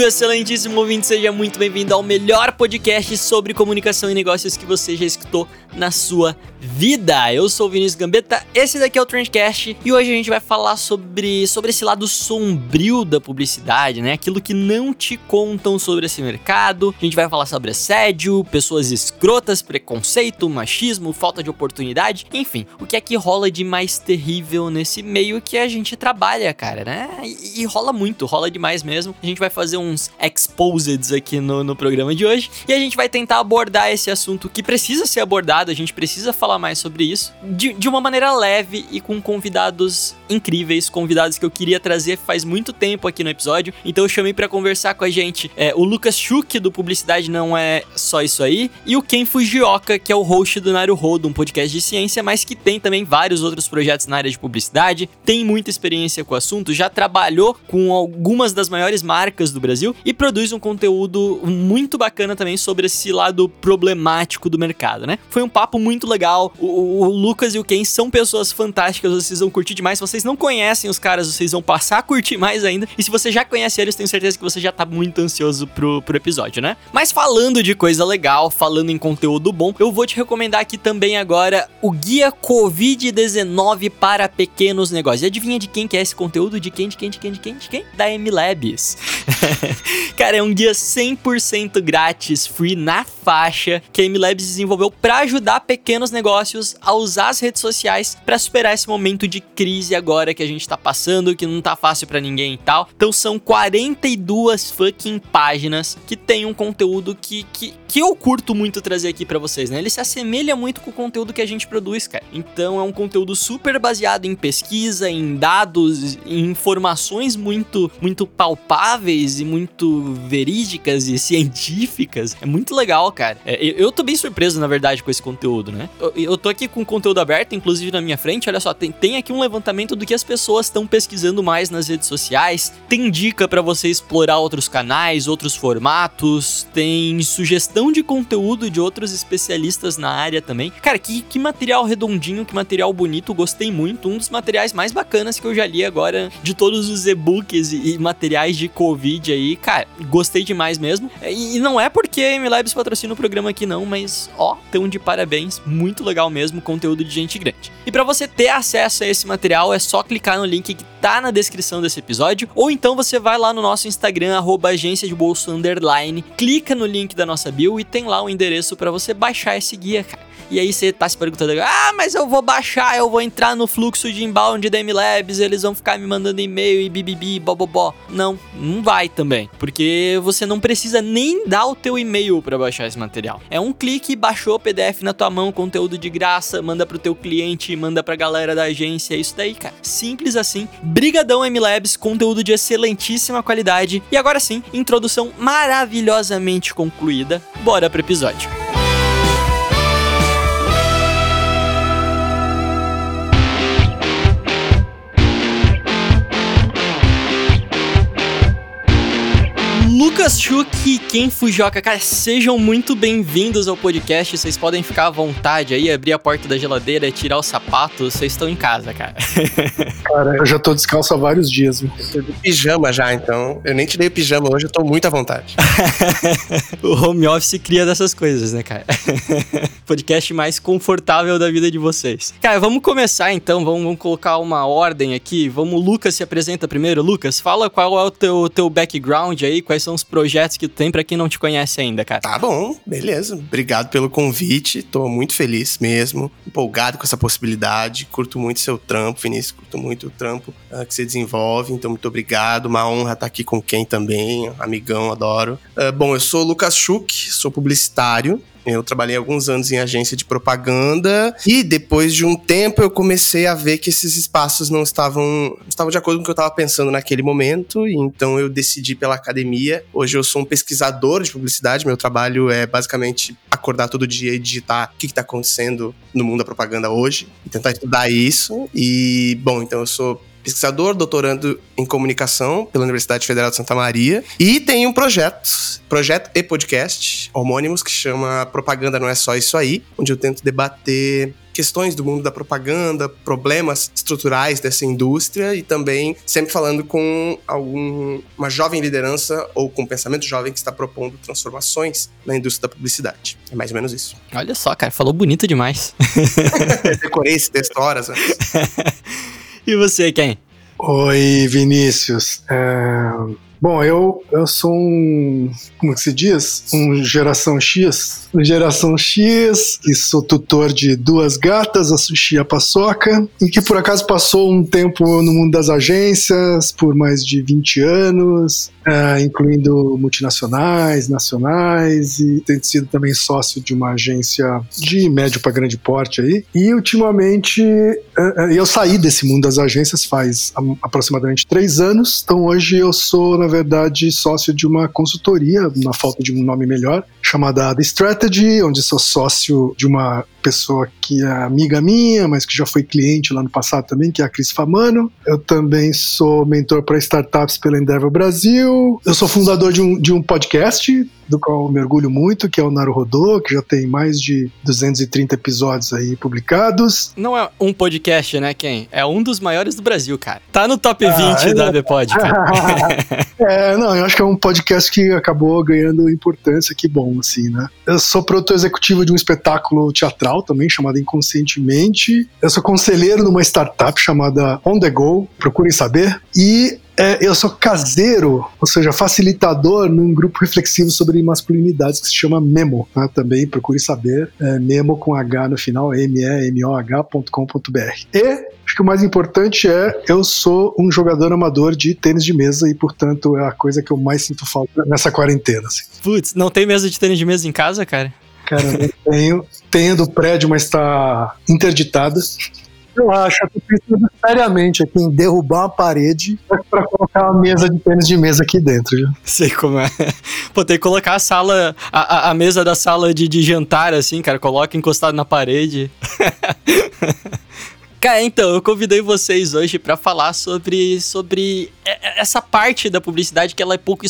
Salve, excelentíssimo ouvinte! Seja muito bem-vindo ao melhor podcast sobre comunicação e negócios que você já escutou na sua vida. Eu sou o Vinícius Gambetta, esse daqui é o Trendcast e hoje a gente vai falar sobre, sobre esse lado sombrio da publicidade, né? Aquilo que não te contam sobre esse mercado. A gente vai falar sobre assédio, pessoas escrotas, preconceito, machismo, falta de oportunidade, enfim, o que é que rola de mais terrível nesse meio que a gente trabalha, cara, né? E, e rola muito, rola demais mesmo. A gente vai fazer uns exposeds aqui no, no programa de hoje e a gente vai tentar abordar esse assunto que precisa ser abordado, a gente precisa falar mais sobre isso de, de uma maneira leve e com convidados incríveis, convidados que eu queria trazer faz muito tempo aqui no episódio. Então eu chamei pra conversar com a gente é, o Lucas Schuch, do Publicidade Não É Só Isso Aí, e o Ken Fujioka, que é o host do Naruhodo, um podcast de ciência, mas que tem também vários outros projetos na área de publicidade, tem muita experiência com o assunto, já trabalhou com algumas das maiores marcas do Brasil e produz um conteúdo muito bacana também sobre esse lado problemático do mercado, né? Foi um papo muito legal. O, o- o Lucas e o Ken são pessoas fantásticas, vocês vão curtir demais. Se vocês não conhecem os caras, vocês vão passar a curtir mais ainda. E se você já conhece eles, tenho certeza que você já tá muito ansioso pro, pro episódio, né? Mas falando de coisa legal, falando em conteúdo bom, eu vou te recomendar aqui também agora o Guia Covid-19 para Pequenos Negócios. E adivinha de quem que é esse conteúdo? De quem, de quem, de quem, de quem, de quem? Da M-Labs. Cara, é um guia 100% grátis, free na faixa, que a M-Labs desenvolveu para ajudar pequenos negócios a usar as redes sociais para superar esse momento de crise agora que a gente tá passando, que não tá fácil para ninguém e tal. Então são 42 fucking páginas que tem um conteúdo que, que, que eu curto muito trazer aqui para vocês, né? Ele se assemelha muito com o conteúdo que a gente produz, cara. Então é um conteúdo super baseado em pesquisa, em dados, em informações muito muito palpáveis e muito verídicas e científicas. É muito legal, cara. É, eu, tô bem surpreso, na verdade, com esse conteúdo, né? Eu, eu tô aqui com conteúdo aberto, inclusive na minha frente. Olha só, tem, tem aqui um levantamento do que as pessoas estão pesquisando mais nas redes sociais. Tem dica para você explorar outros canais, outros formatos. Tem sugestão de conteúdo de outros especialistas na área também. Cara, que, que material redondinho, que material bonito. Gostei muito. Um dos materiais mais bacanas que eu já li agora de todos os e-books e, e materiais de Covid aí. Cara, gostei demais mesmo. E, e não é porque a MLabs patrocina o programa aqui, não, mas ó, tão de parabéns. Muito legal mesmo, conteúdo de gente grande. E para você ter acesso a esse material, é só clicar no link que tá na descrição desse episódio, ou então você vai lá no nosso Instagram, arroba agência de bolso underline, clica no link da nossa bio e tem lá o endereço para você baixar esse guia, cara. E aí você tá se perguntando, ah, mas eu vou baixar, eu vou entrar no fluxo de inbound da MLabs, eles vão ficar me mandando e-mail e bibibi, bobobó. Não, não vai também, porque você não precisa nem dar o teu e-mail para baixar esse material. É um clique, baixou o PDF na tua mão, conteúdo de graça, manda pro teu cliente, manda pra galera da agência, é isso daí, cara. Simples assim. Brigadão MLabs, conteúdo de excelentíssima qualidade. E agora sim, introdução maravilhosamente concluída. Bora pro episódio. Lucas Schuch e Ken Fujoka, cara, sejam muito bem-vindos ao podcast. Vocês podem ficar à vontade aí, abrir a porta da geladeira, tirar o sapato. Vocês estão em casa, cara. Cara, eu já tô descalço há vários dias. Eu tô de pijama já, então. Eu nem tirei o pijama hoje, eu tô muito à vontade. o home office cria dessas coisas, né, cara? podcast mais confortável da vida de vocês. Cara, vamos começar então, vamos, vamos colocar uma ordem aqui. Vamos, Lucas se apresenta primeiro. Lucas, fala qual é o teu, teu background aí, quais são os projetos que tu tem pra quem não te conhece ainda, cara. Tá bom, beleza. Obrigado pelo convite. Tô muito feliz mesmo. Empolgado com essa possibilidade. Curto muito seu trampo, Vinícius. Curto muito o trampo ah, que você desenvolve. Então, muito obrigado. Uma honra estar aqui com quem também. Amigão, adoro. Ah, bom, eu sou o Lucas Schuch, sou publicitário. Eu trabalhei alguns anos em agência de propaganda e depois de um tempo eu comecei a ver que esses espaços não estavam, estavam de acordo com o que eu estava pensando naquele momento, e então eu decidi pela academia. Hoje eu sou um pesquisador de publicidade, meu trabalho é basicamente acordar todo dia e digitar o que está acontecendo no mundo da propaganda hoje e tentar estudar isso. E, bom, então eu sou pesquisador, doutorando em comunicação pela Universidade Federal de Santa Maria. E tem um projeto, projeto e podcast homônimos, que chama Propaganda Não É Só Isso Aí, onde eu tento debater questões do mundo da propaganda, problemas estruturais dessa indústria e também sempre falando com algum, uma jovem liderança ou com um pensamento jovem que está propondo transformações na indústria da publicidade. É mais ou menos isso. Olha só, cara, falou bonito demais. Decorei esse texto horas antes. e você, quem? Oi, Vinícius. É... Bom, eu, eu sou um. Como que se diz? Um geração X. Geração X, que sou tutor de duas gatas, a Sushi e a Paçoca, e que por acaso passou um tempo no mundo das agências por mais de 20 anos, é, incluindo multinacionais, nacionais, e tem sido também sócio de uma agência de médio para grande porte aí. E ultimamente é, é, eu saí desse mundo das agências faz aproximadamente três anos, então hoje eu sou, na verdade, sócio de uma consultoria, na falta de um nome melhor, chamada The Strategy, onde sou sócio de uma pessoa que é amiga minha, mas que já foi cliente lá no passado também, que é a Cris Famano. Eu também sou mentor para startups pela Endeavor Brasil. Eu sou fundador de um, de um podcast do qual eu mergulho muito, que é o Naruhodô, que já tem mais de 230 episódios aí publicados. Não é um podcast, né, Ken? É um dos maiores do Brasil, cara. Tá no top 20 ah, é... da Bpod, é, não, eu acho que é um podcast que acabou ganhando importância, que bom, assim, né? Eu sou produtor executivo de um espetáculo teatral também, chamado Inconscientemente. Eu sou conselheiro numa startup chamada On The Go, procurem saber. E é, eu sou caseiro, ou seja, facilitador num grupo reflexivo sobre masculinidades que se chama Memo. Né? Também procure saber, é, Memo com H no final, M-E-M-O-H.com.br. E acho que o mais importante é eu sou um jogador amador de tênis de mesa e, portanto, é a coisa que eu mais sinto falta nessa quarentena. Assim. Putz, não tem mesa de tênis de mesa em casa, cara? Cara, eu tenho. Tenho do prédio, mas está interditada. Eu acho, eu tô seriamente aqui em derrubar uma parede para colocar uma mesa de tênis de mesa aqui dentro. Viu? Sei como é. Pô, tem que colocar a sala, a, a mesa da sala de, de jantar, assim, cara. Coloca encostado na parede. Cara, então, eu convidei vocês hoje para falar sobre, sobre essa parte da publicidade que ela é pouco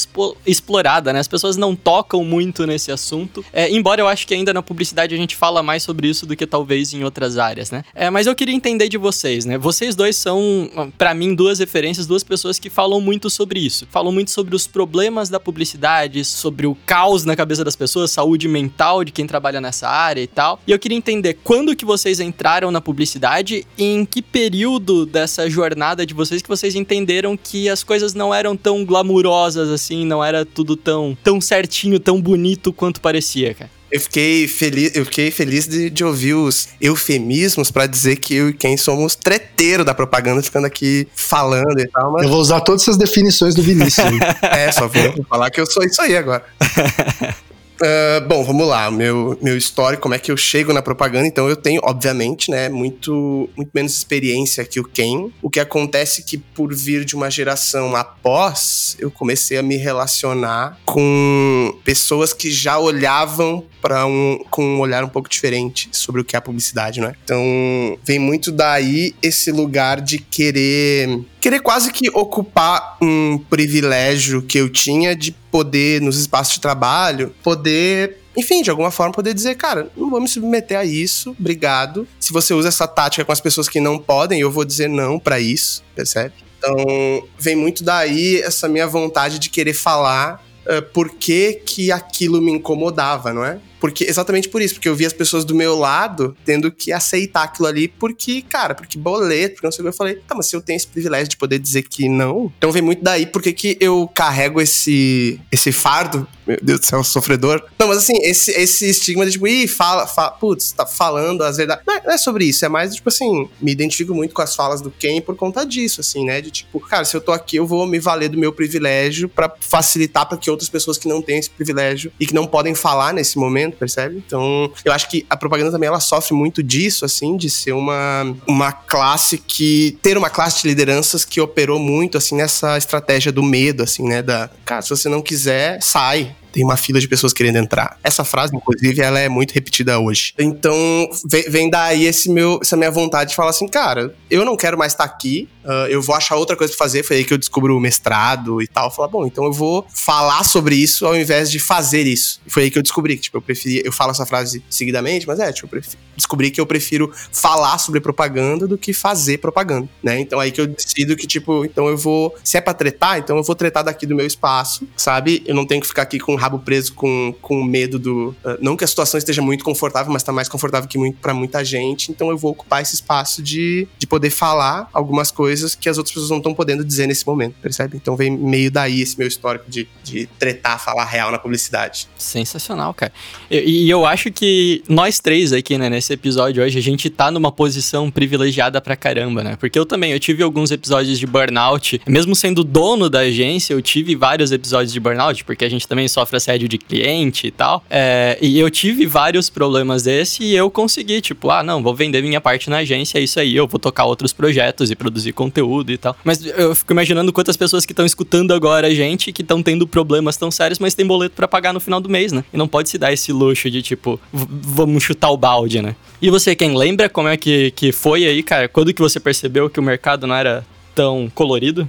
explorada, né? As pessoas não tocam muito nesse assunto. É, embora eu acho que ainda na publicidade a gente fala mais sobre isso do que talvez em outras áreas, né? É, mas eu queria entender de vocês, né? Vocês dois são, para mim, duas referências, duas pessoas que falam muito sobre isso. Falam muito sobre os problemas da publicidade, sobre o caos na cabeça das pessoas, saúde mental de quem trabalha nessa área e tal. E eu queria entender quando que vocês entraram na publicidade em que período dessa jornada de vocês que vocês entenderam que as coisas não eram tão glamurosas assim, não era tudo tão, tão certinho, tão bonito quanto parecia, cara. Eu fiquei feliz, eu fiquei feliz de, de ouvir os eufemismos para dizer que eu e quem somos treteiro da propaganda, ficando aqui falando e tal. Mas... Eu vou usar todas essas definições do Vinícius. é, só vou falar que eu sou isso aí agora. Uh, bom, vamos lá. Meu, meu histórico, como é que eu chego na propaganda? Então, eu tenho, obviamente, né, muito, muito menos experiência que o Ken. O que acontece é que, por vir de uma geração após, eu comecei a me relacionar com pessoas que já olhavam para um com um olhar um pouco diferente sobre o que é a publicidade, não é? Então, vem muito daí esse lugar de querer querer quase que ocupar um privilégio que eu tinha de poder nos espaços de trabalho, poder enfim, de alguma forma poder dizer, cara, não vou me submeter a isso, obrigado. Se você usa essa tática com as pessoas que não podem, eu vou dizer não para isso, percebe? Então, vem muito daí essa minha vontade de querer falar uh, por que, que aquilo me incomodava, não é? Porque, exatamente por isso, porque eu vi as pessoas do meu lado tendo que aceitar aquilo ali, porque, cara, porque boleto, porque não sei o que. Eu falei, tá, mas se eu tenho esse privilégio de poder dizer que não, então vem muito daí porque que eu carrego esse, esse fardo. Meu Deus do céu, sofredor. Não, mas assim, esse, esse estigma de tipo, ih, fala, fala putz, tá falando as verdades. Não é, não é, sobre isso, é mais, tipo assim, me identifico muito com as falas do Ken por conta disso, assim, né? De tipo, cara, se eu tô aqui, eu vou me valer do meu privilégio para facilitar para que outras pessoas que não têm esse privilégio e que não podem falar nesse momento momento, percebe? Então, eu acho que a propaganda também ela sofre muito disso, assim, de ser uma, uma classe que. ter uma classe de lideranças que operou muito, assim, nessa estratégia do medo, assim, né? Da, cara, se você não quiser, sai tem uma fila de pessoas querendo entrar. Essa frase, inclusive, ela é muito repetida hoje. Então, vem, daí esse meu, essa minha vontade de falar assim, cara, eu não quero mais estar aqui, uh, eu vou achar outra coisa pra fazer. Foi aí que eu descubro o mestrado e tal. Falar, bom, então eu vou falar sobre isso ao invés de fazer isso. Foi aí que eu descobri que, tipo, eu preferia. Eu falo essa frase seguidamente, mas é, tipo, eu prefiro, descobri que eu prefiro falar sobre propaganda do que fazer propaganda, né? Então aí que eu decido que, tipo, então eu vou. Se é pra tretar, então eu vou tretar daqui do meu espaço, sabe? Eu não tenho que ficar aqui com rabo preso com, com medo do. Uh, não que a situação esteja muito confortável, mas tá mais confortável que muito para muita gente. Então eu vou ocupar esse espaço de, de poder falar algumas coisas que as outras pessoas não estão podendo dizer nesse momento, percebe? Então vem meio daí esse meu histórico de, de tretar, falar real na publicidade. Sensacional, cara. E, e eu acho que nós três aqui, né, nesse episódio hoje, a gente tá numa posição privilegiada pra caramba, né? Porque eu também, eu tive alguns episódios de burnout, mesmo sendo dono da agência, eu tive vários episódios de burnout, porque a gente também sofre sofre assédio de cliente e tal. É, e eu tive vários problemas desse e eu consegui, tipo, ah, não, vou vender minha parte na agência, é isso aí, eu vou tocar outros projetos e produzir conteúdo e tal. Mas eu fico imaginando quantas pessoas que estão escutando agora a gente, que estão tendo problemas tão sérios, mas tem boleto para pagar no final do mês, né? E não pode se dar esse luxo de, tipo, vamos chutar o balde, né? E você, quem lembra como é que, que foi aí, cara? Quando que você percebeu que o mercado não era tão colorido?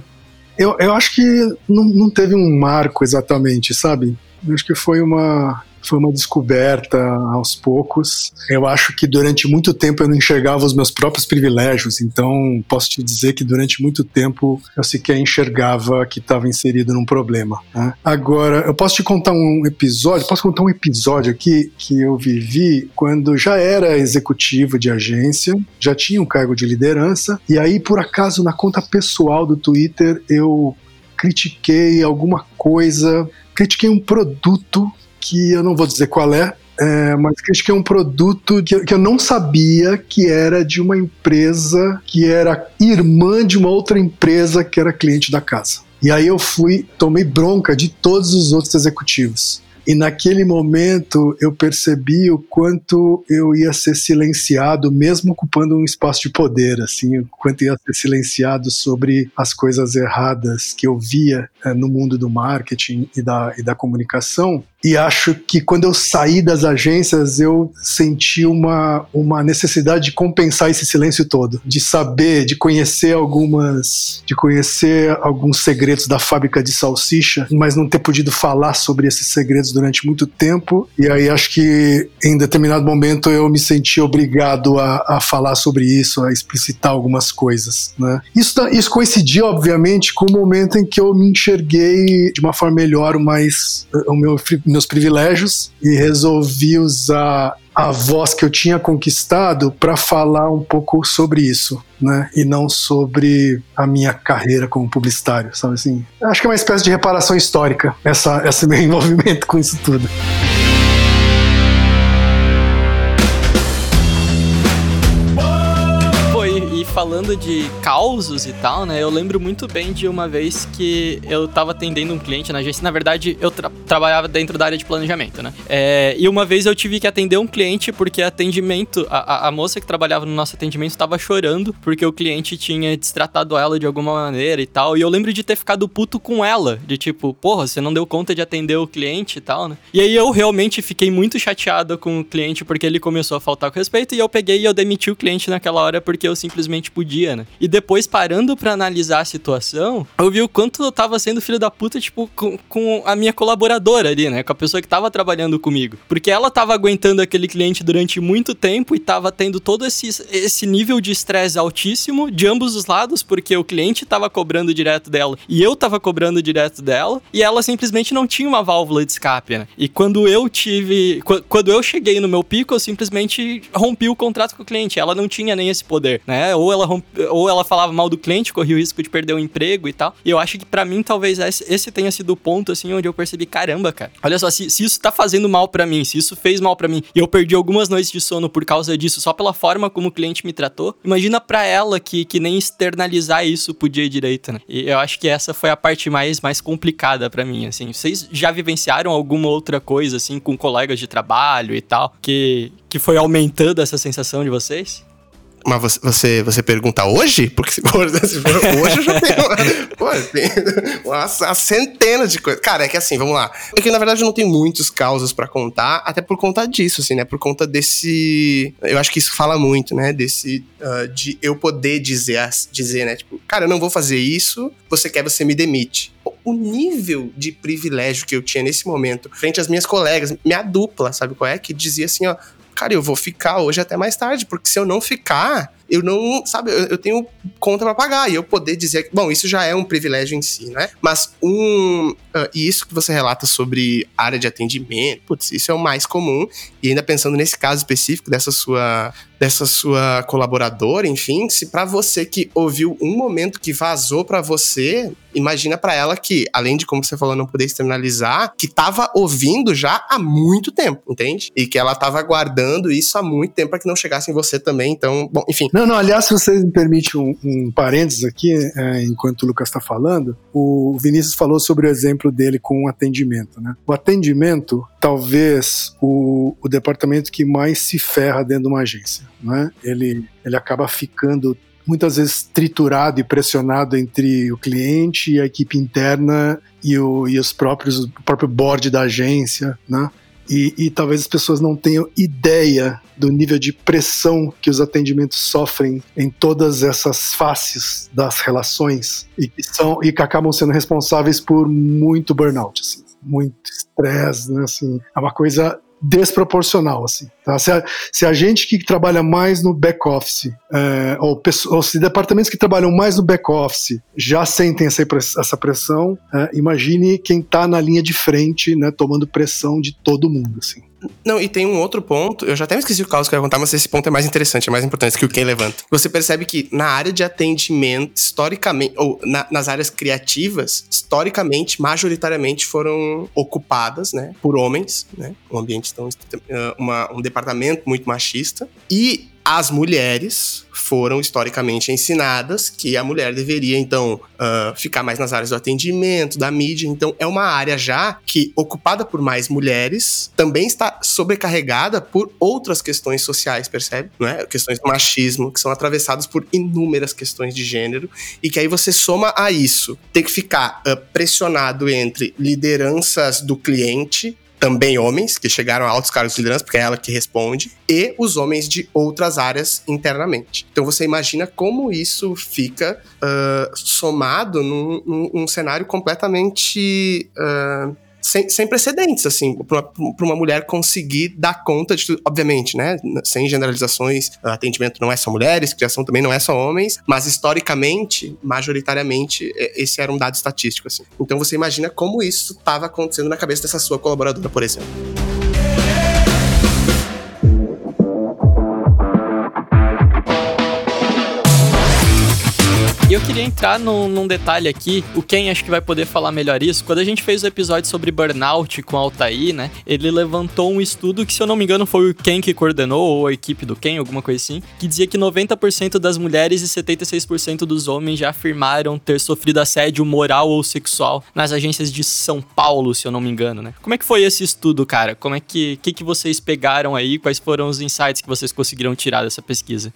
Eu, eu acho que não, não teve um marco exatamente, sabe? acho que foi uma foi uma descoberta aos poucos. Eu acho que durante muito tempo eu não enxergava os meus próprios privilégios, então posso te dizer que durante muito tempo eu sequer enxergava que estava inserido num problema. Né? Agora, eu posso te contar um episódio, posso contar um episódio aqui que eu vivi quando já era executivo de agência, já tinha um cargo de liderança, e aí por acaso na conta pessoal do Twitter eu critiquei alguma coisa, critiquei um produto que eu não vou dizer qual é, é, mas critiquei um produto que, que, eu não sabia que era de uma empresa que era irmã de uma outra empresa que era cliente da casa. E aí eu fui, tomei bronca de todos os outros executivos. E naquele momento eu percebi o quanto eu ia ser silenciado, mesmo ocupando um espaço de poder, assim, o quanto ia ser silenciado sobre as coisas erradas que eu via é, no mundo do marketing e da, e da comunicação. E acho que quando eu saí das agências, eu senti uma, uma necessidade de compensar esse silêncio todo, de saber, de conhecer algumas, de conhecer alguns segredos da fábrica de salsicha, mas não ter podido falar sobre esses segredos durante muito tempo. E aí acho que em determinado momento eu me senti obrigado a, a falar sobre isso, a explicitar algumas coisas. Né? Isso, isso coincidiu, obviamente, com o momento em que eu me enxerguei de uma forma melhor, mais o meu meus privilégios e resolvi usar a voz que eu tinha conquistado para falar um pouco sobre isso, né? E não sobre a minha carreira como publicitário, sabe assim? Acho que é uma espécie de reparação histórica essa, esse meu envolvimento com isso tudo. Falando de causos e tal, né? Eu lembro muito bem de uma vez que eu tava atendendo um cliente na agência. Na verdade, eu tra trabalhava dentro da área de planejamento, né? É, e uma vez eu tive que atender um cliente porque atendimento. A, a, a moça que trabalhava no nosso atendimento tava chorando porque o cliente tinha destratado ela de alguma maneira e tal. E eu lembro de ter ficado puto com ela. De tipo, porra, você não deu conta de atender o cliente e tal, né? E aí eu realmente fiquei muito chateado com o cliente porque ele começou a faltar com respeito. E eu peguei e eu demiti o cliente naquela hora porque eu simplesmente podia, né? E depois, parando para analisar a situação, eu vi o quanto eu tava sendo filho da puta, tipo, com, com a minha colaboradora ali, né? Com a pessoa que tava trabalhando comigo. Porque ela tava aguentando aquele cliente durante muito tempo e tava tendo todo esse, esse nível de estresse altíssimo de ambos os lados, porque o cliente tava cobrando direto dela e eu tava cobrando direto dela, e ela simplesmente não tinha uma válvula de escape, né? E quando eu tive. Quando eu cheguei no meu pico, eu simplesmente rompi o contrato com o cliente. Ela não tinha nem esse poder, né? Ou ela rompe... ou ela falava mal do cliente, corria o risco de perder o emprego e tal. E eu acho que para mim, talvez esse tenha sido o ponto, assim, onde eu percebi, caramba, cara. Olha só, se, se isso tá fazendo mal para mim, se isso fez mal para mim, e eu perdi algumas noites de sono por causa disso, só pela forma como o cliente me tratou, imagina para ela que, que nem externalizar isso podia ir direito, né? E eu acho que essa foi a parte mais, mais complicada para mim, assim. Vocês já vivenciaram alguma outra coisa, assim, com colegas de trabalho e tal, que, que foi aumentando essa sensação de vocês? Mas você, você, pergunta hoje? Porque se for, hoje eu já tenho, pô, tem uma, uma centena de coisas. Cara, é que assim, vamos lá. É que na verdade eu não tenho muitos causas para contar, até por conta disso, assim, né? Por conta desse. Eu acho que isso fala muito, né? Desse. Uh, de eu poder dizer, dizer, né? Tipo, cara, eu não vou fazer isso, você quer, você me demite o nível de privilégio que eu tinha nesse momento frente às minhas colegas, minha dupla, sabe qual é? Que dizia assim, ó, cara, eu vou ficar hoje até mais tarde, porque se eu não ficar, eu não, sabe, eu, eu tenho conta para pagar e eu poder dizer que, bom, isso já é um privilégio em si, né? Mas um, uh, e isso que você relata sobre área de atendimento, putz, isso é o mais comum. E ainda pensando nesse caso específico dessa sua dessa sua colaboradora, enfim, se para você que ouviu um momento que vazou para você, imagina para ela que, além de como você falou, não poder externalizar, que tava ouvindo já há muito tempo, entende? E que ela tava aguardando isso há muito tempo para que não chegasse em você também. Então, bom, enfim. Não, não, aliás, se você me permite um, um parênteses aqui, é, enquanto o Lucas está falando, o Vinícius falou sobre o exemplo dele com o atendimento, né? O atendimento, talvez o, o departamento que mais se ferra dentro de uma agência, né? Ele, ele acaba ficando muitas vezes triturado e pressionado entre o cliente e a equipe interna e, o, e os próprios o próprio board da agência, né? E, e, talvez as pessoas não tenham ideia do nível de pressão que os atendimentos sofrem em todas essas faces das relações e que são e que acabam sendo responsáveis por muito burnout, assim, muito estresse, né, assim, é uma coisa desproporcional, assim. Tá? Se, a, se, a, gente que trabalha mais no back office, é, ou, ou, se departamentos que trabalham mais no back office já sentem essa, essa pressão, é, imagine quem está na linha de frente, né, tomando pressão de todo mundo, assim. Não, e tem um outro ponto, eu já até me esqueci o caso que eu ia contar, mas esse ponto é mais interessante, é mais importante que o quem levanta. Você percebe que na área de atendimento, historicamente, ou na, nas áreas criativas, historicamente, majoritariamente foram ocupadas, né, por homens, né, um ambiente tão, uma, um departamento muito machista, e as mulheres foram historicamente ensinadas que a mulher deveria, então, uh, ficar mais nas áreas do atendimento, da mídia. Então, é uma área já que, ocupada por mais mulheres, também está sobrecarregada por outras questões sociais, percebe? Não é? Questões do machismo, que são atravessadas por inúmeras questões de gênero, e que aí você soma a isso, tem que ficar uh, pressionado entre lideranças do cliente também homens, que chegaram a altos cargos de liderança, porque é ela que responde, e os homens de outras áreas internamente. Então você imagina como isso fica uh, somado num, num, num, cenário completamente. Uh, sem, sem precedentes, assim, para uma, mulher conseguir dar conta de tudo. Obviamente, né? Sem generalizações, atendimento não é só mulheres, criação também não é só homens, mas historicamente, majoritariamente, esse era um dado estatístico, assim. Então você imagina como isso estava acontecendo na cabeça dessa sua colaboradora, por exemplo. E eu queria entrar num, num, detalhe aqui, o Ken acho que vai poder falar melhor isso. Quando a gente fez o episódio sobre burnout com o Altair, né? Ele levantou um estudo que, se eu não me engano, foi o Ken que coordenou, ou a equipe do Ken, alguma coisa assim, que dizia que 90% das mulheres e 76% dos homens já afirmaram ter sofrido assédio moral ou sexual nas agências de São Paulo, se eu não me engano, né? Como é que foi esse estudo, cara? Como é que, que, que vocês pegaram aí? Quais foram os insights que vocês conseguiram tirar dessa pesquisa?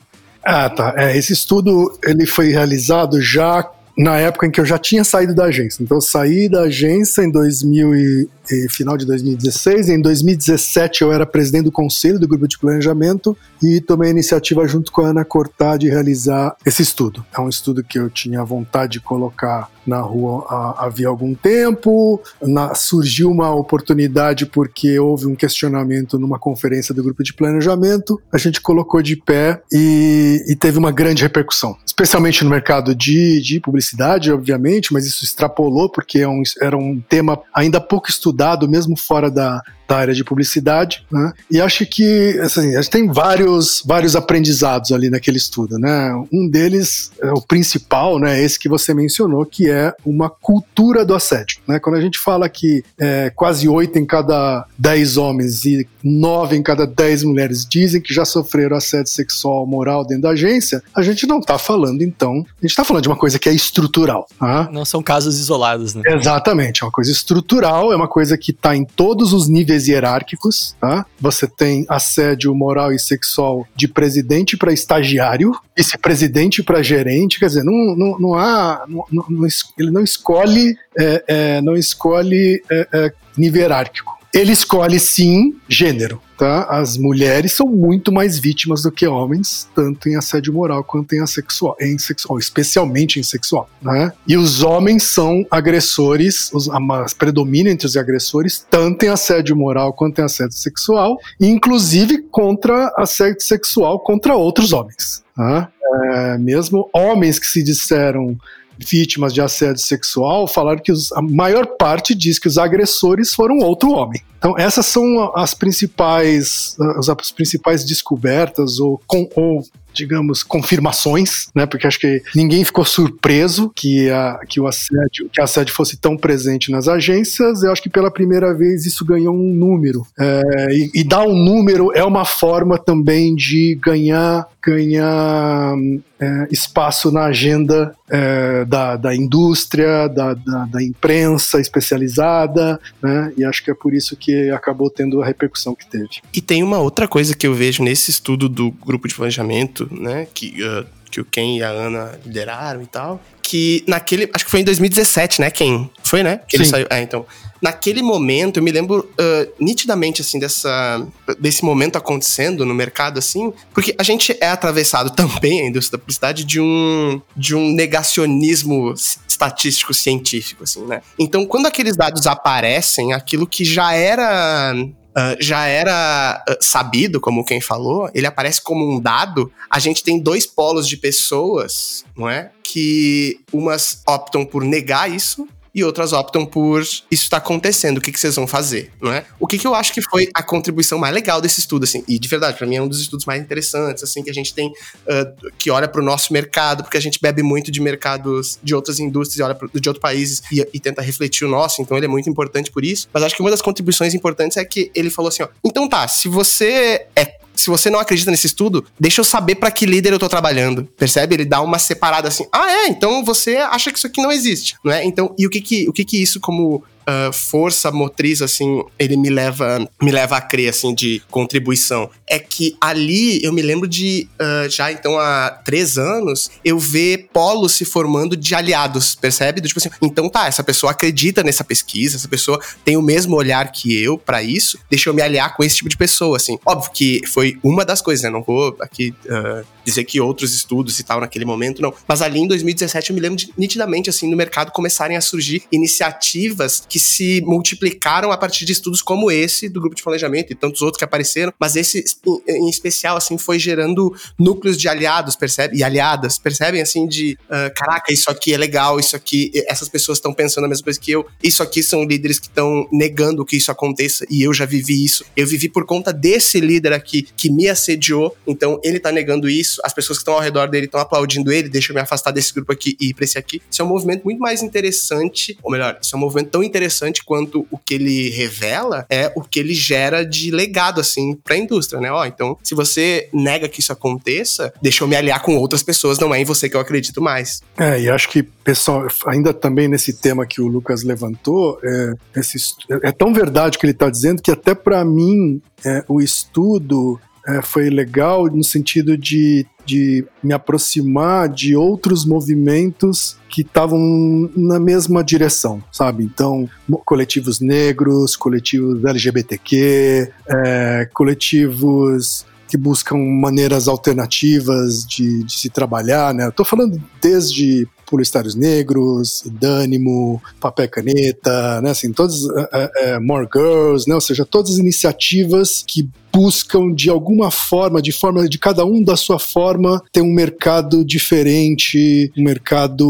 Ah, tá. É, esse estudo ele foi realizado já na época em que eu já tinha saído da agência. Então eu saí da agência em 2000 e, final de 2016. Em 2017 eu era presidente do conselho do grupo de planejamento e tomei a iniciativa junto com a Ana Cortá de realizar esse estudo. É um estudo que eu tinha vontade de colocar na rua havia algum tempo. Na, surgiu uma oportunidade porque houve um questionamento numa conferência do grupo de planejamento. A gente colocou de pé e, e teve uma grande repercussão, especialmente no mercado de, de publicidade, obviamente, mas isso extrapolou porque é um, era um tema ainda pouco estudado, mesmo fora da, da área de publicidade, né? E acho que assim, a gente tem vários, vários aprendizados ali naquele estudo, né? Um deles, é o principal, né? Esse que você mencionou, que é uma cultura do assédio, né? Quando a gente fala que é, quase oito em cada dez homens e nove em cada dez mulheres dizem que já sofreram assédio sexual moral dentro da agência, a gente não está falando então, a gente está falando de uma coisa que é estrutural, tá? Não são casos isolados, né? Exatamente, é uma coisa estrutural, é uma coisa que está em todos os níveis hierárquicos, tá? Você tem assédio moral e sexual de presidente para estagiário, vice-presidente para gerente, quer dizer, não, não, não há, não, não, ele não escolhe, é, é, não escolhe é, é nível hierárquico. Ele escolhe sim gênero. Tá? As mulheres são muito mais vítimas do que homens, tanto em assédio moral quanto em sexual, em sexual especialmente em sexual. Né? E os homens são agressores, os, predominam entre os agressores, tanto em assédio moral quanto em assédio sexual, inclusive contra assédio sexual contra outros homens. Né? É, mesmo homens que se disseram vítimas de assédio sexual falaram que os, a maior parte diz que os agressores foram outro homem. Então essas são as principais as, principais descobertas ou, com, ou digamos, confirmações, né? Porque acho que ninguém ficou surpreso que, a, que o assédio, que a assédio fosse tão presente nas agências. Eu acho que pela primeira vez isso ganhou um número. É, e, e dar um número é uma forma também de ganhar ganhar é, espaço na agenda é, da, da indústria, da, da, da, imprensa especializada, né? E acho que é por isso que acabou tendo a repercussão que teve. E tem uma outra coisa que eu vejo nesse estudo do grupo de planejamento né? Que, uh, que o Ken e a Ana lideraram e tal. Que naquele. Acho que foi em 2017, né, Ken? Foi, né? Que Sim. ele saiu. É, então. Naquele momento, eu me lembro uh, nitidamente, assim, dessa, desse momento acontecendo no mercado, assim, porque a gente é atravessado também, a indústria da publicidade, de um, de um negacionismo estatístico científico, assim, né? Então, quando aqueles dados aparecem, aquilo que já era Uh, já era uh, sabido, como quem falou, ele aparece como um dado. A gente tem dois polos de pessoas, não é? Que umas optam por negar isso e outras optam por isso está acontecendo, o que, que vocês vão fazer, não é? O que, que eu acho que foi a contribuição mais legal desse estudo, assim, e de verdade, para mim é um dos estudos mais interessantes, assim, que a gente tem, uh, que olha para o nosso mercado, porque a gente bebe muito de mercados de outras indústrias olha pro, de outros países e, e, tenta refletir o nosso, então ele é muito importante por isso. Mas acho que uma das contribuições importantes é que ele falou assim, ó, então tá, se você é se você não acredita nesse estudo, deixa eu saber para que líder eu tô trabalhando. Percebe? Ele dá uma separada assim. Ah, é, então você acha que isso aqui não existe, não é? Então, e o que que, o que, que isso como uh, força motriz, assim, ele me leva, me leva a crer, assim, de contribuição. É que ali eu me lembro de, uh, já então há três anos, eu ver polos se formando de aliados, percebe? Tipo assim, então tá, essa pessoa acredita nessa pesquisa, essa pessoa tem o mesmo olhar que eu para isso, deixa eu me aliar com esse tipo de pessoa, assim. Óbvio que foi uma das coisas, né? Não vou aqui uh, dizer que outros estudos e tal naquele momento, não. Mas ali em 2017 eu me lembro de, nitidamente, assim, no mercado começarem a surgir iniciativas que se multiplicaram a partir de estudos como esse do grupo de planejamento e tantos outros que apareceram, mas esse em especial, assim, foi gerando núcleos de aliados, percebe? E aliadas, percebem, assim, de uh, caraca, isso aqui é legal, isso aqui, essas pessoas estão pensando a mesma coisa que eu, isso aqui são líderes que estão negando que isso aconteça e eu já vivi isso. Eu vivi por conta desse líder aqui que me assediou, então ele tá negando isso, isso, as pessoas que estão ao redor dele estão aplaudindo ele, deixa eu me afastar desse grupo aqui e ir pra esse aqui. Isso é um movimento muito mais interessante, ou melhor, isso é um movimento tão interessante quanto o que ele revela é o que ele gera de legado, assim, pra indústria, né? Ó, então, se você nega que isso aconteça, deixa eu me aliar com outras pessoas, não é em você que eu acredito mais. É, e acho que, pessoal, ainda também nesse tema que o Lucas levantou, é, esse, é tão verdade que ele está dizendo que até para mim é, o estudo é, foi legal no sentido de, de me aproximar de outros movimentos que estavam na mesma direção, sabe? Então, coletivos negros, coletivos LGBTQ, é, coletivos que buscam maneiras alternativas de, de se trabalhar, né? Tô falando desde Publicitários Negros, Dânimo, Papel Caneta, né? Assim, todos, é, é, More Girls, né? Ou seja, todas as iniciativas que buscam de alguma forma, de forma de cada um da sua forma, ter um mercado diferente, um mercado,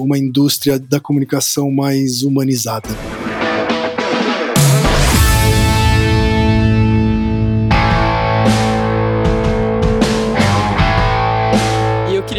uma indústria da comunicação mais humanizada.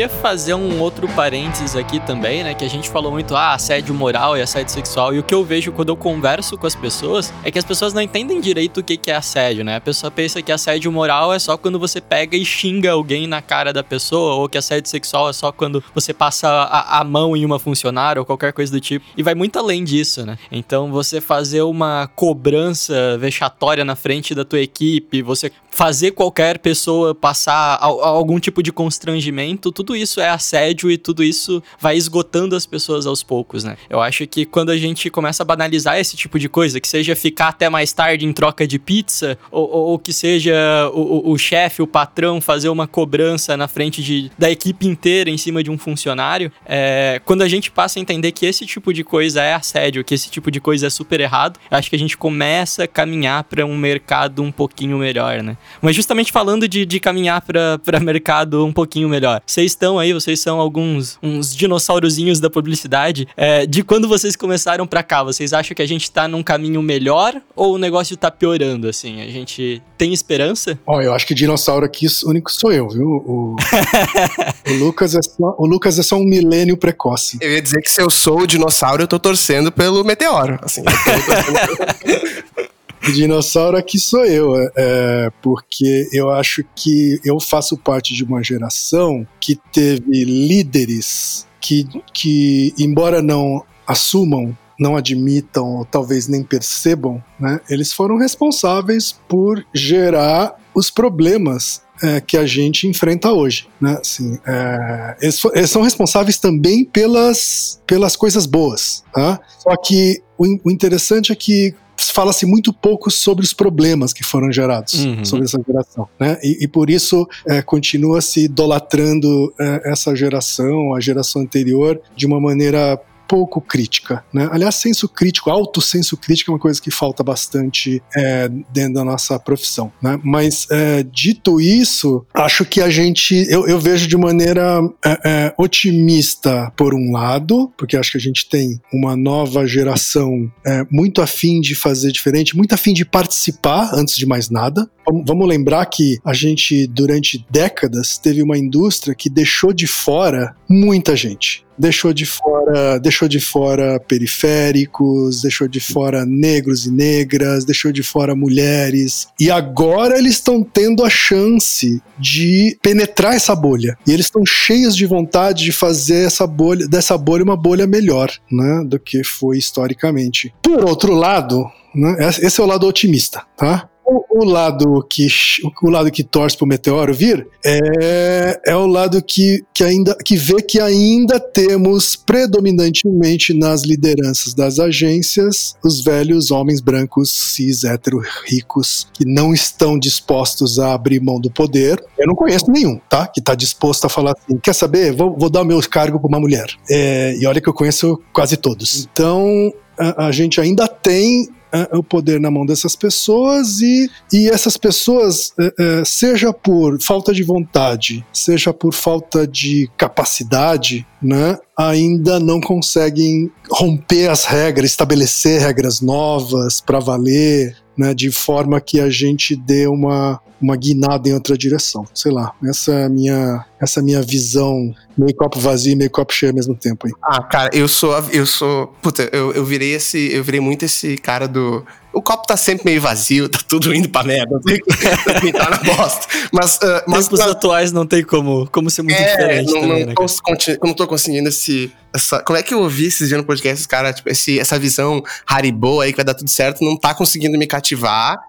Queria fazer um outro parênteses aqui também, né? Que a gente falou muito, ah, assédio moral e assédio sexual. E o que eu vejo quando eu converso com as pessoas é que as pessoas não entendem direito o que é assédio, né? A pessoa pensa que assédio moral é só quando você pega e xinga alguém na cara da pessoa, ou que assédio sexual é só quando você passa a, a mão em uma funcionária ou qualquer coisa do tipo. E vai muito além disso, né? Então você fazer uma cobrança vexatória na frente da tua equipe, você fazer qualquer pessoa passar a, a algum tipo de constrangimento, tudo isso é assédio e tudo isso vai esgotando as pessoas aos poucos, né? Eu acho que quando a gente começa a banalizar esse tipo de coisa, que seja ficar até mais tarde em troca de pizza, ou, ou, ou que seja o, o, o chefe, o patrão fazer uma cobrança na frente de, da equipe inteira em cima de um funcionário, é, quando a gente passa a entender que esse tipo de coisa é assédio, que esse tipo de coisa é super errado, acho que a gente começa a caminhar para um mercado um pouquinho melhor, né? Mas justamente falando de, de caminhar para mercado um pouquinho melhor, vocês estão aí, vocês são alguns uns dinossaurozinhos da publicidade. É, de quando vocês começaram para cá, vocês acham que a gente tá num caminho melhor ou o negócio tá piorando, assim? A gente tem esperança? Ó, eu acho que dinossauro aqui único sou eu, viu? O, o, Lucas, é só, o Lucas é só um milênio precoce. Eu ia dizer que se eu sou o dinossauro, eu tô torcendo pelo meteoro. Assim, eu tô dinossauro aqui sou eu, é, é, porque eu acho que eu faço parte de uma geração que teve líderes que, que embora não assumam não admitam ou talvez nem percebam, né, eles foram responsáveis por gerar os problemas é, que a gente enfrenta hoje. Né? Assim, é, eles, eles, são responsáveis também pelas, pelas coisas boas. Tá? Só que o, o interessante é que fala-se muito pouco sobre os problemas que foram gerados uhum. sobre essa geração, né? E, e por isso é, continua se idolatrando é, essa geração, a geração anterior, de uma maneira pouco crítica, né? Aliás, senso crítico, alto senso crítico é uma coisa que falta bastante é, dentro da nossa profissão, né? Mas é, dito isso, acho que a gente, eu, eu vejo de maneira é, é otimista por um lado, porque acho que a gente tem uma nova geração é, muito afim de fazer diferente, muito afim de participar antes de mais nada. Vamos lembrar que a gente durante décadas teve uma indústria que deixou de fora muita gente deixou de fora, deixou de fora periféricos, deixou de fora negros e negras, deixou de fora mulheres. E agora eles estão tendo a chance de penetrar essa bolha. E eles estão cheios de vontade de fazer essa bolha, dessa bolha uma bolha melhor, né, do que foi historicamente. Por outro lado, né, esse é o lado otimista, tá? O, lado que o lado que torce para o meteoro vir é, é o lado que, que ainda que vê que ainda temos predominantemente nas lideranças das agências os velhos homens brancos cis hétero ricos que não estão dispostos a abrir mão do poder. Eu não conheço nenhum, tá? Que está disposto a falar assim, quer saber? Vou, vou dar o meu cargo para uma mulher. É, e olha que eu conheço quase todos. Então a, a gente ainda tem o poder na mão dessas pessoas e, e essas pessoas, é, é, seja por falta de vontade, seja por falta de capacidade, né, ainda não conseguem romper as regras, estabelecer regras novas para valer, né, de forma que a gente dê uma, uma guinada em outra direção. Sei lá, essa é a minha, essa é minha visão, meio copo vazio e meio copo cheio ao mesmo tempo. Aí. Ah, cara, eu sou, eu sou, puta, eu, eu virei esse, eu virei muito esse cara do o copo tá sempre meio vazio, tá tudo indo pra merda, tá na bosta. Mas, uh, mas Tempos atuais não tem como, como ser muito é, diferente não, também, não, né? Tô, não tô conseguindo esse, essa, como é que eu ouvi esses dias no podcast, os caras, tipo, esse, essa visão Haribo aí que vai dar tudo certo, não tá conseguindo me cativar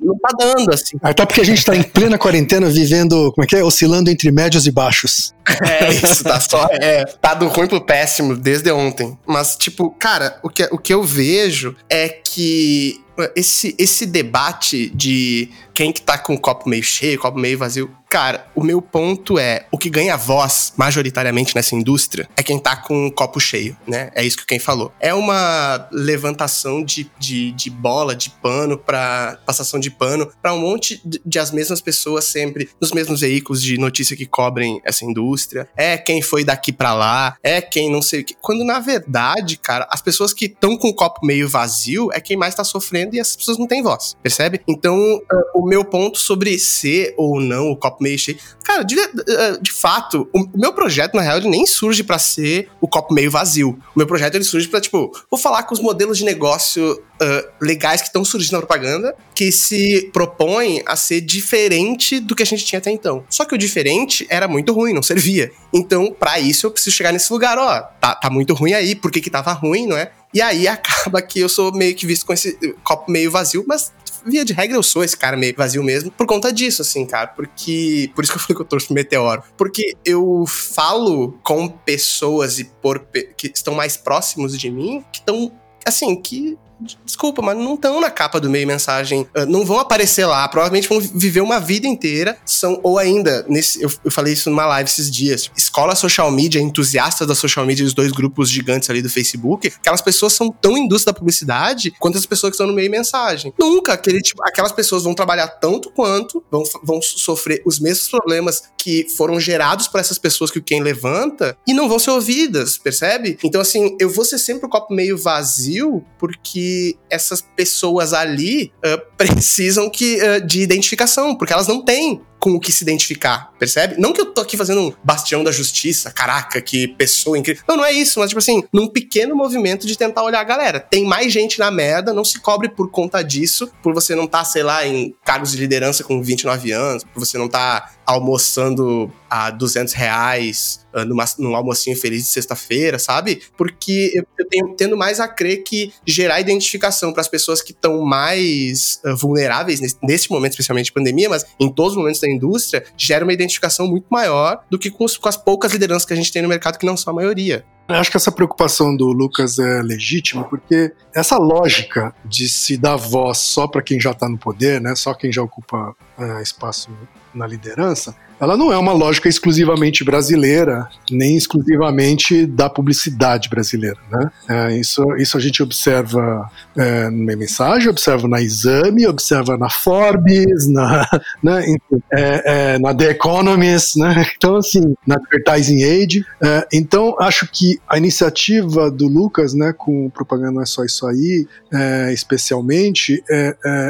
não tá dando, assim. Até porque a gente tá em plena quarentena vivendo, como é que é? Oscilando entre médios e baixos. É, isso, tá só. É, tá do ruim pro péssimo desde ontem. Mas, tipo, cara, o que, o que eu vejo é que esse, esse debate de quem que tá com o copo meio cheio, copo meio vazio, Cara, o meu ponto é: o que ganha voz, majoritariamente nessa indústria, é quem tá com o copo cheio, né? É isso que quem falou. É uma levantação de, de, de bola, de pano, para passação de pano, para um monte de, de, as mesmas pessoas sempre nos mesmos veículos de notícia que cobrem essa indústria. É quem foi daqui para lá, é quem não sei o que. Quando na verdade, cara, as pessoas que estão com o copo meio vazio é quem mais tá sofrendo e as pessoas não têm voz, percebe? Então, uh, o o meu ponto sobre ser ou não o copo meio cheio. Cara, de, eh, de fato, o meu projeto, na real, ele nem surge para ser o copo meio vazio. O meu projeto ele surge para tipo, vou falar com os modelos de negócio uh, legais que estão surgindo na propaganda, que se propõem a ser diferente do que a gente tinha até então. Só que o diferente era muito ruim, não servia. Então, para isso, eu preciso chegar nesse lugar, ó, tá, tá muito ruim aí, por que que tava ruim, não é? E aí acaba que eu sou meio que visto com esse copo meio vazio, mas via de regra eu sou esse cara meio vazio mesmo, por conta disso, assim, cara. Porque. Por isso que eu falei que eu torço pro Meteoro. Porque eu falo com pessoas e por que estão mais próximos de mim, que estão. Assim, que desculpa, mas não estão na capa do meio mensagem, uh, não vão aparecer lá, provavelmente vão viver uma vida inteira, são, ou ainda, nesse, eu, eu falei isso numa live esses dias, escola social media, entusiastas da social media, os dois grupos gigantes ali do Facebook, aquelas pessoas são tão indústria da publicidade quanto as pessoas que estão no meio mensagem. Nunca, aquele, tipo, aquelas pessoas vão trabalhar tanto quanto, vão, vão sofrer os mesmos problemas que foram gerados por essas pessoas que quem levanta e não vão ser ouvidas, percebe? Então, assim, eu vou ser sempre o copo meio vazio porque essas pessoas ali uh, precisam que, uh, de identificação, porque elas não têm com o que se identificar, percebe? Não que eu tô aqui fazendo um bastião da justiça, caraca, que pessoa incrível. Não, não é isso, mas tipo assim, num pequeno movimento de tentar olhar, galera, tem mais gente na merda, não se cobre por conta disso, por você não tá, sei lá, em cargos de liderança com 29 anos, por você não tá almoçando a 200 reais uh, numa, num almocinho feliz de sexta-feira, sabe? Porque eu, eu tenho tendo mais a crer que gerar identificação para as pessoas que estão mais uh, vulneráveis nesse, nesse momento, especialmente de pandemia, mas em todos os momentos da indústria, gera uma identificação muito maior do que com, os, com as poucas lideranças que a gente tem no mercado, que não são a maioria. Eu acho que essa preocupação do Lucas é legítima, porque essa lógica de se dar voz só para quem já está no poder, né, só quem já ocupa é, espaço na liderança, ela não é uma lógica exclusivamente brasileira, nem exclusivamente da publicidade brasileira. Né? É, isso, isso a gente observa é, na mensagem, observa na Exame, observa na Forbes, na, né, é, é, na The Economist, né? então assim, na Advertising Age. É, então acho que a iniciativa do Lucas, né, com propaganda não é só isso aí, é, especialmente,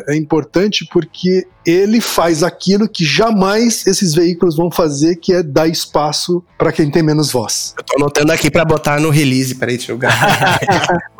é importante porque ele faz aquilo que jamais esses veículos vão fazer, que é dar espaço para quem tem menos voz. Eu tô anotando aqui para botar no release, peraí, deixa eu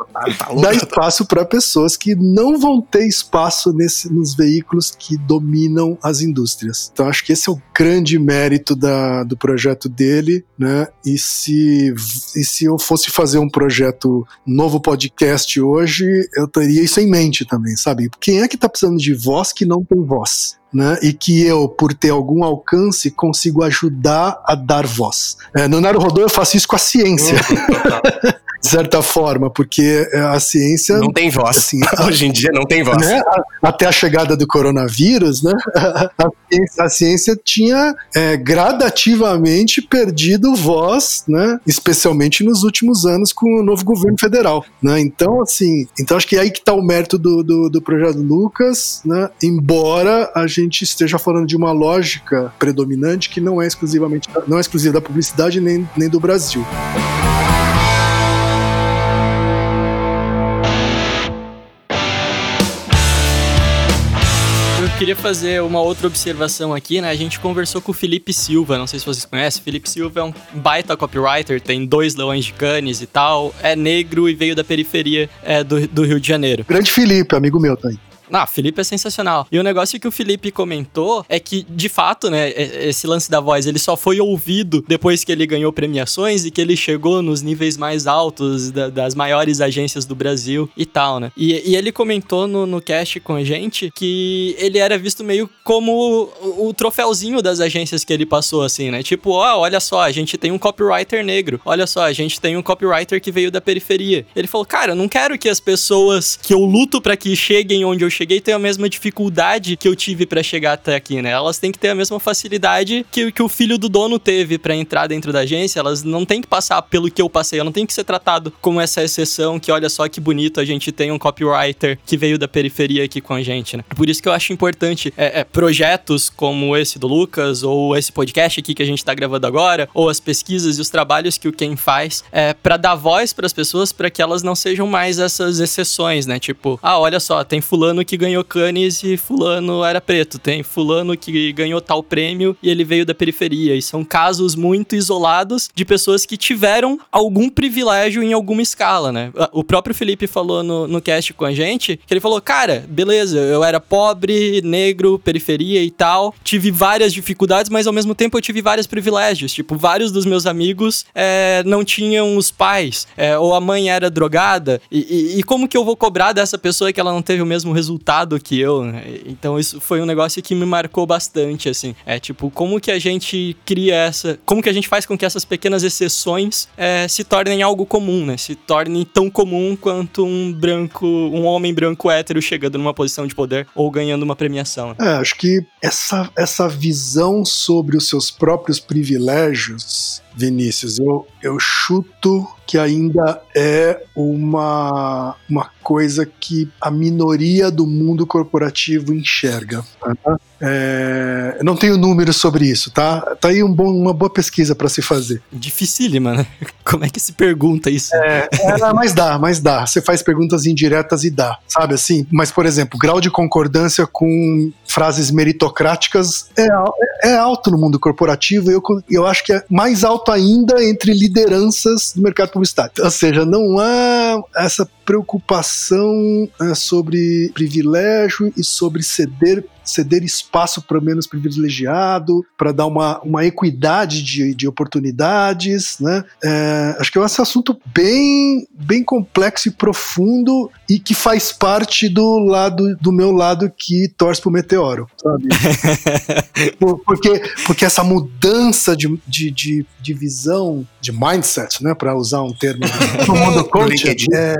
Dar espaço para pessoas que não vão ter espaço nesse, nos veículos que dominam as indústrias. Então acho que esse é o grande mérito da, do projeto dele, né? E se, e se eu fosse fazer um projeto novo podcast hoje, eu teria isso em mente também, sabe? Quem é que tá precisando de voz que não tem voz? Né, e que eu, por ter algum alcance, consigo ajudar a dar voz. É, no Naruhodô eu faço isso com a ciência. Uhum, de certa forma, porque é, a ciência. Não tem voz. Assim, Hoje em dia não tem voz. Né, até a chegada do coronavírus, né, a, ciência, a ciência tinha é, gradativamente perdido voz, né, especialmente nos últimos anos com o novo governo federal. Né, então, assim, então acho que é aí que está o mérito do, do, do projeto Lucas, né, embora a gente esteja falando de uma lógica predominante que não é exclusivamente não é exclusiva da publicidade nem, nem do Brasil. queria fazer uma outra observação aqui, né? A gente conversou com o Felipe Silva, não sei se vocês conhecem. Felipe Silva é um baita copywriter, tem dois leões de canes e tal, é negro e veio da periferia é, do, do Rio de Janeiro. Grande Felipe, amigo meu, tá aí. Ah, Felipe é sensacional. E o negócio que o Felipe comentou é que, de fato, né, esse lance da voz, ele só foi ouvido depois que ele ganhou premiações e que ele chegou nos níveis mais altos da, das maiores agências do Brasil e tal, né? E, e ele comentou no, no cast com a gente que ele era visto meio como o, o troféuzinho das agências que ele passou, assim, né? Tipo, ó, oh, olha só, a gente tem um copywriter negro. Olha só, a gente tem um copywriter que veio da periferia. Ele falou, cara, eu não quero que as pessoas que eu luto para que cheguem onde eu cheguei tenham a mesma dificuldade que eu tive para chegar até aqui, né? Elas têm que ter a mesma facilidade que, que o filho do dono teve para entrar dentro da agência. Elas não têm que passar pelo que eu passei. Eu não tenho que ser tratado como essa exceção que, olha só que bonito, a gente tem um copywriter que veio da periferia aqui com a gente, né? Por isso que eu acho importante é, é, projetos como esse do Lucas, ou esse podcast aqui que a gente tá gravando agora, ou as pesquisas e os trabalhos que o Ken faz, é, para dar voz para as pessoas para que elas não sejam mais essas exceções, né? Tipo, ah, olha só, tem fulano que ganhou Cannes e fulano era preto. Tem fulano que ganhou tal prêmio e ele veio da periferia. E são casos muito isolados de pessoas que tiveram algum privilégio em alguma escala, né? O próprio Felipe falou no, no cast com a gente que ele falou: Cara, beleza, eu era pobre, negro, periferia e tal. Tive várias dificuldades, mas ao mesmo tempo eu tive vários privilégios. Tipo, vários dos meus amigos é, não tinham os pais, é, ou a mãe era drogada. E, e, e, como que eu vou cobrar dessa pessoa que ela não teve o mesmo resultado que eu? Né? Então isso foi um negócio que me marcou bastante, assim. É tipo, como que a gente cria essa. Como que a gente faz com que essas pequenas exceções é, se tornem algo comum, né? Se tornem tão comum quanto um branco, um homem branco hétero chegando numa posição de poder ou ganhando uma premiação. É, acho que essa, essa visão sobre os seus próprios privilégios Vinícius, eu, eu chuto que ainda é uma, uma coisa que a minoria do mundo corporativo enxerga. Tá? É, não tenho números sobre isso, tá? Tá aí um bom, uma boa pesquisa para se fazer. Dificílima, né? Como é que se pergunta isso? É, é, mas dá, mas dá. Você faz perguntas indiretas e dá, sabe assim? Mas, por exemplo, grau de concordância com frases meritocráticas é, é alto no mundo corporativo e eu, eu acho que é mais alto ainda entre lideranças do mercado publicitário. Ou seja, não há essa preocupação é, sobre privilégio e sobre ceder ceder espaço para menos privilegiado, para dar uma, uma equidade de, de oportunidades, né? É, acho que é um assunto bem, bem complexo e profundo e que faz parte do lado do meu lado que torce pro meteoro, sabe? porque, porque essa mudança de, de, de, de visão, de mindset, né? Para usar um termo do mundo coach, é,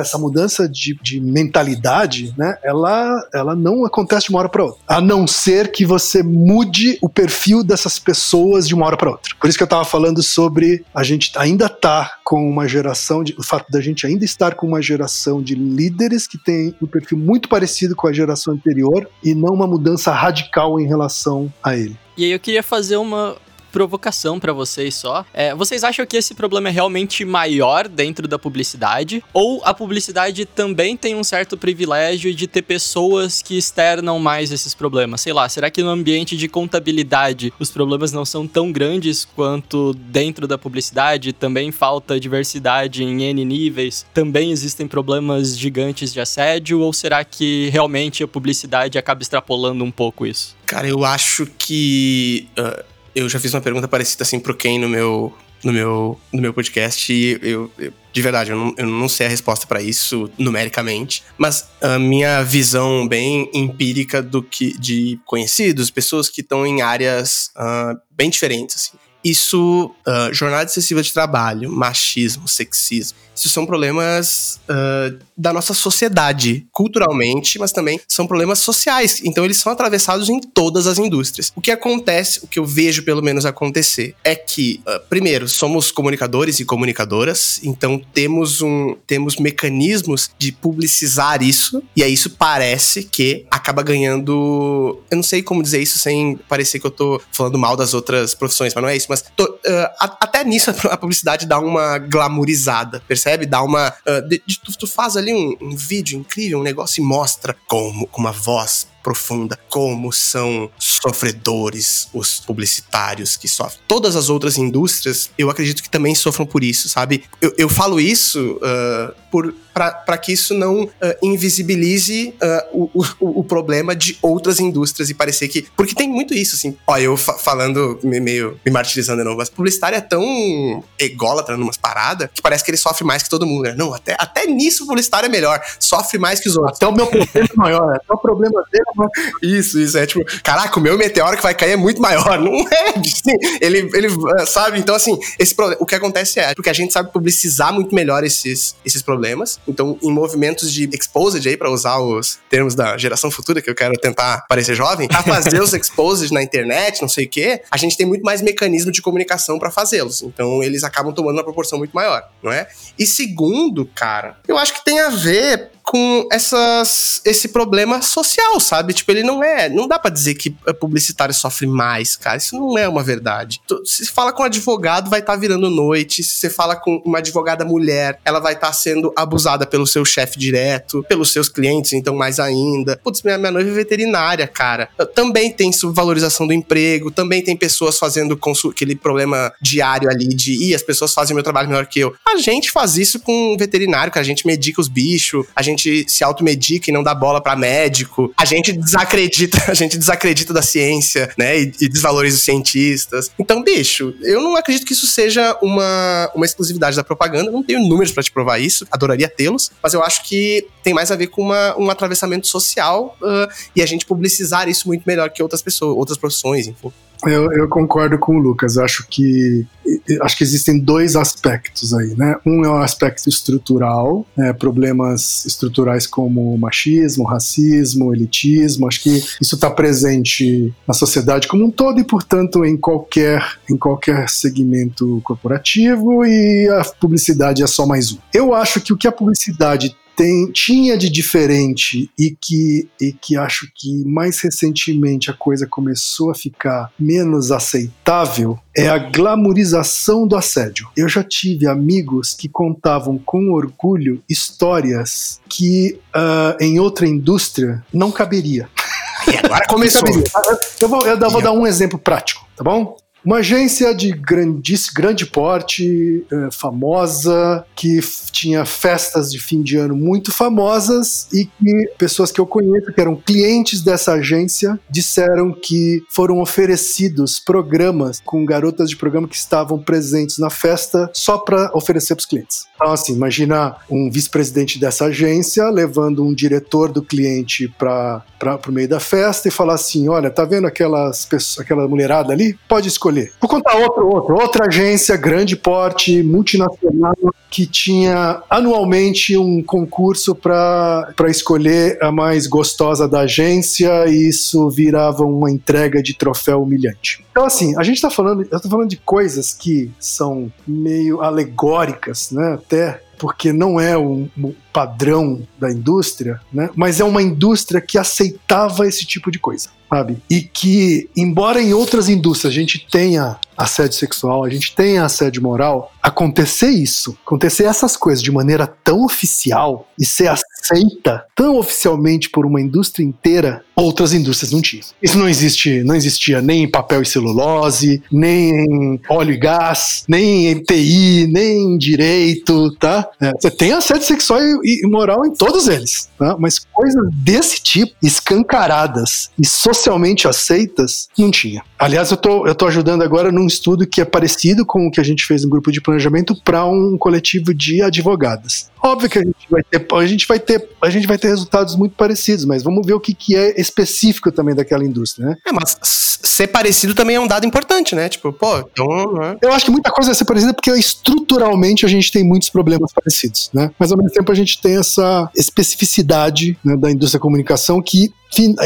essa mudança de, de mentalidade, né? Ela, ela não acontece de uma hora para outra. A não ser que você mude o perfil dessas pessoas de uma hora para outra. Por isso que eu estava falando sobre a gente ainda tá com uma geração de, o fato da gente ainda estar com uma geração de líderes que tem um perfil muito parecido com a geração anterior e não uma mudança radical em relação a ele. E aí eu queria fazer uma provocação para vocês só. É, vocês acham que esse problema é realmente maior dentro da publicidade? Ou a publicidade também tem um certo privilégio de ter pessoas que externam mais esses problemas? Sei lá, será que no ambiente de contabilidade os problemas não são tão grandes quanto dentro da publicidade? Também falta diversidade em N níveis? Também existem problemas gigantes de assédio? Ou será que realmente a publicidade acaba extrapolando um pouco isso? Cara, eu acho que. Uh eu já fiz uma pergunta parecida assim pro Ken no meu, no meu, no meu podcast e eu, eu de verdade, eu não, eu não sei a resposta para isso numericamente, mas a minha visão bem empírica do que de conhecidos, pessoas que estão em áreas uh, bem diferentes, assim. Isso, uh, jornada excessiva de trabalho, machismo, sexismo, isso são problemas uh, da nossa sociedade, culturalmente, mas também são problemas sociais. Então, eles são atravessados em todas as indústrias. O que acontece, o que eu vejo pelo menos acontecer, é que, uh, primeiro, somos comunicadores e comunicadoras, então temos, um, temos mecanismos de publicizar isso, e aí isso parece que acaba ganhando. Eu não sei como dizer isso sem parecer que eu tô falando mal das outras profissões, mas não é isso. Tô, uh, até nisso a publicidade dá uma glamourizada, percebe? percebe? Dá uma. Uh, de, de, tu, tu, faz ali um, um, vídeo incrível, um negócio e mostra como, com uma voz profunda, como são sofredores os publicitários que sofrem. Todas as outras indústrias, eu acredito que também sofram por isso, sabe? Eu, eu falo isso uh, por para que isso não uh, invisibilize uh, o, o, o, problema de outras indústrias e parecer que. Porque tem muito isso, assim. Ó, eu fa falando, meio me martirizando de novo, mas publicitário é tão ególatra numas paradas que parece que ele sofre mais que todo mundo, né? Não, até, até nisso o publicitário é melhor, sofre mais que os outros. Até o meu problema é maior, até o problema dele é. Isso, isso. É tipo, caraca, o meu meteoro que vai cair é muito maior. Não é, assim, ele, ele sabe? Então, assim, esse, o que acontece é porque a gente sabe publicizar muito melhor esses, esses problemas então, em movimentos de exposed aí, para usar os termos da geração futura, que eu quero tentar parecer jovem, a fazer os exposed na internet, não sei o quê, a gente tem muito mais mecanismo de comunicação para fazê-los. Então, eles acabam tomando uma proporção muito maior, não é? E segundo, cara, eu acho que tem a ver com essas, esse problema social, sabe? Tipo, ele não é. Não dá para dizer que publicitário sofre mais, cara. Isso não é uma verdade. Se fala com um advogado, vai estar tá virando noite. Se você fala com uma advogada mulher, ela vai estar tá sendo abusada pelo seu chefe direto, pelos seus clientes, então mais ainda. Putz, minha, minha noiva é veterinária, cara. Também tem subvalorização do emprego, também tem pessoas fazendo aquele problema diário ali de, ih, as pessoas fazem meu trabalho melhor que eu. A gente faz isso com um veterinário, que a gente medica os bichos, a gente se automedica e não dá bola para médico, a gente desacredita, a gente desacredita da ciência, né, e, e desvaloriza os cientistas. Então, bicho, eu não acredito que isso seja uma, uma exclusividade da propaganda, não tenho números para te provar isso, adoraria tê-los, mas eu acho que tem mais a ver com uma, um atravessamento social uh, e a gente publicizar isso muito melhor que outras pessoas, outras profissões, enfim. Eu, eu, concordo com o Lucas. Acho que acho que existem dois aspectos aí, né? Um é o aspecto estrutural, né? problemas estruturais como machismo, racismo, elitismo. Acho que isso está presente na sociedade como um todo e, portanto, em qualquer em qualquer segmento corporativo. E a publicidade é só mais um. Eu acho que o que a publicidade tem, tinha de diferente e que, e que acho que mais recentemente a coisa começou a ficar menos aceitável é a glamorização do assédio. Eu já tive amigos que contavam com orgulho histórias que uh, em outra indústria não caberia. E agora começou. eu vou, eu vou dar um exemplo prático, tá bom? Uma agência de grandis, grande porte, eh, famosa, que tinha festas de fim de ano muito famosas e que pessoas que eu conheço, que eram clientes dessa agência, disseram que foram oferecidos programas com garotas de programa que estavam presentes na festa só para oferecer para os clientes. Então, assim, imagina um vice-presidente dessa agência levando um diretor do cliente para o meio da festa e falar assim: olha, tá vendo aquelas pessoas, aquela mulherada ali? Pode escolher. Vou contar outro, outro, outra agência, grande porte, multinacional, que tinha anualmente um concurso para escolher a mais gostosa da agência e isso virava uma entrega de troféu humilhante. Então, assim, a gente tá falando, eu tô falando de coisas que são meio alegóricas, né? Até porque não é o padrão da indústria, né? Mas é uma indústria que aceitava esse tipo de coisa, sabe? E que, embora em outras indústrias a gente tenha assédio sexual, a gente tenha assédio moral, acontecer isso, acontecer essas coisas de maneira tão oficial e ser aceita tão oficialmente por uma indústria inteira, outras indústrias não tinham. Isso não existe, não existia nem em papel e celulose, nem em óleo e gás, nem em TI, nem em direito, tá? É, você tem assédio sexual e, e moral em todos eles, tá? Mas coisas desse tipo, escancaradas e socialmente aceitas, não tinha. Aliás, eu tô, eu tô ajudando agora num estudo que é parecido com o que a gente fez no grupo de planejamento para um coletivo de advogadas. Óbvio que a gente vai ter, a gente vai ter, a gente vai ter resultados muito parecidos, mas vamos ver o que, que é específico também daquela indústria, né? É, mas ser parecido também é um dado importante, né? Tipo, pô, então. Né? Eu acho que muita coisa vai ser parecida porque estruturalmente a gente tem muitos problemas parecidos, né? Mas ao mesmo tempo a gente tem essa especificidade né, da indústria da comunicação que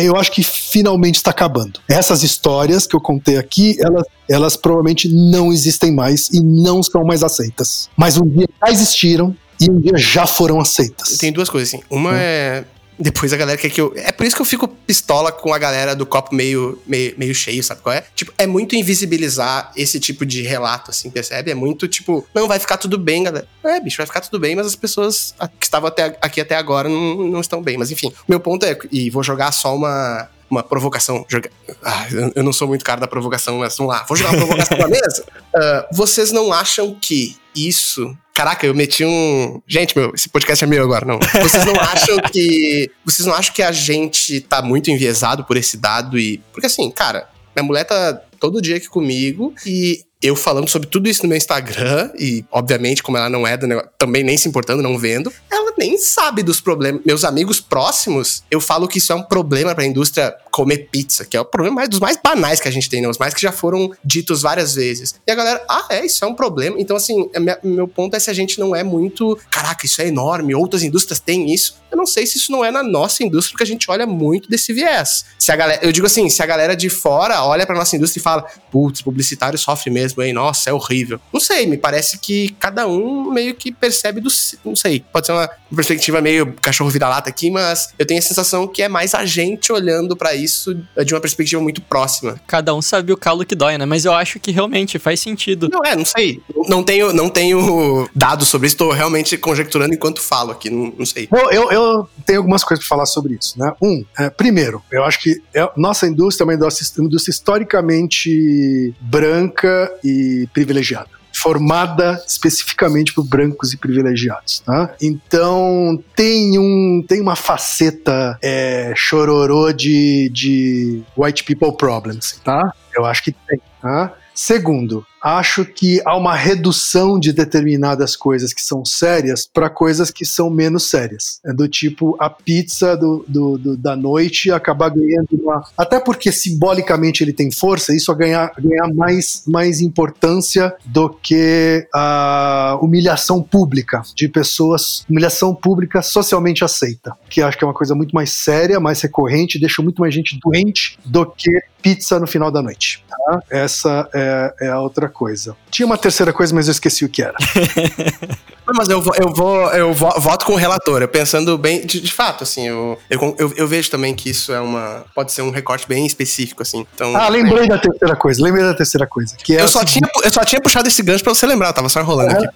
eu acho que finalmente está acabando. Essas histórias que eu contei aqui, elas, elas provavelmente não existem mais e não são mais aceitas. Mas um dia já existiram e um dia já foram aceitas. Tem duas coisas, assim. Uma é, é depois a galera quer que eu. É por isso que eu fico pistola com a galera do copo meio, meio, meio cheio, sabe qual é? Tipo, é muito invisibilizar esse tipo de relato, assim, percebe? É muito tipo, não, vai ficar tudo bem, galera. É, bicho, vai ficar tudo bem, mas as pessoas que estavam até, aqui até agora não, não estão bem. Mas enfim, meu ponto é, e vou jogar só uma, uma provocação. Joga... Ah, eu não sou muito cara da provocação, mas vamos lá, vou jogar uma provocação na mesa. Uh, vocês não acham que isso Caraca, eu meti um. Gente, meu, esse podcast é meu agora, não. Vocês não acham que. Vocês não acham que a gente tá muito enviesado por esse dado e. Porque assim, cara, minha mulher tá todo dia aqui comigo e eu falando sobre tudo isso no meu Instagram, e obviamente, como ela não é do negócio, também nem se importando, não vendo, ela nem sabe dos problemas. Meus amigos próximos, eu falo que isso é um problema para a indústria comer pizza, que é o problema mais, dos mais banais que a gente tem, né? Os mais que já foram ditos várias vezes. E a galera, ah, é, isso é um problema. Então, assim, meu ponto é se a gente não é muito, caraca, isso é enorme, outras indústrias têm isso. Eu não sei se isso não é na nossa indústria, porque a gente olha muito desse viés. Se a galera, eu digo assim, se a galera de fora olha pra nossa indústria e fala, putz, publicitário sofre mesmo, hein? Nossa, é horrível. Não sei, me parece que cada um meio que percebe do. Não sei, pode ser uma perspectiva meio cachorro vira-lata aqui, mas eu tenho a sensação que é mais a gente olhando para isso de uma perspectiva muito próxima. Cada um sabe o calo que dói, né? Mas eu acho que realmente faz sentido. Não é, não sei. Não tenho, não tenho dados sobre isso, tô realmente conjecturando enquanto falo aqui, não, não sei. Bom, eu, eu tenho algumas coisas para falar sobre isso, né? Um, é, primeiro, eu acho que é, nossa indústria é uma indústria, uma indústria historicamente branca e privilegiada formada especificamente por brancos e privilegiados, tá? Então tem um tem uma faceta é, chororô de, de white people problems, tá? Eu acho que tem, tá? Segundo, acho que há uma redução de determinadas coisas que são sérias para coisas que são menos sérias. É do tipo a pizza do, do, do, da noite acabar ganhando uma. Até porque simbolicamente ele tem força, isso a ganhar, ganhar mais, mais importância do que a humilhação pública de pessoas, humilhação pública socialmente aceita, que acho que é uma coisa muito mais séria, mais recorrente, deixa muito mais gente doente do que pizza no final da noite. Tá? Essa é, é a outra coisa. Tinha uma terceira coisa, mas eu esqueci o que era. Mas eu vou, eu vou, eu voto com o relator. Eu pensando bem, de, de fato, assim, eu, eu, eu, eu, vejo também que isso é uma. Pode ser um recorte bem específico, assim. Então, ah, lembrei é. da terceira coisa, lembrei da terceira coisa. Que é eu, só tinha, eu só tinha puxado esse gancho pra você lembrar, tava só enrolando aqui.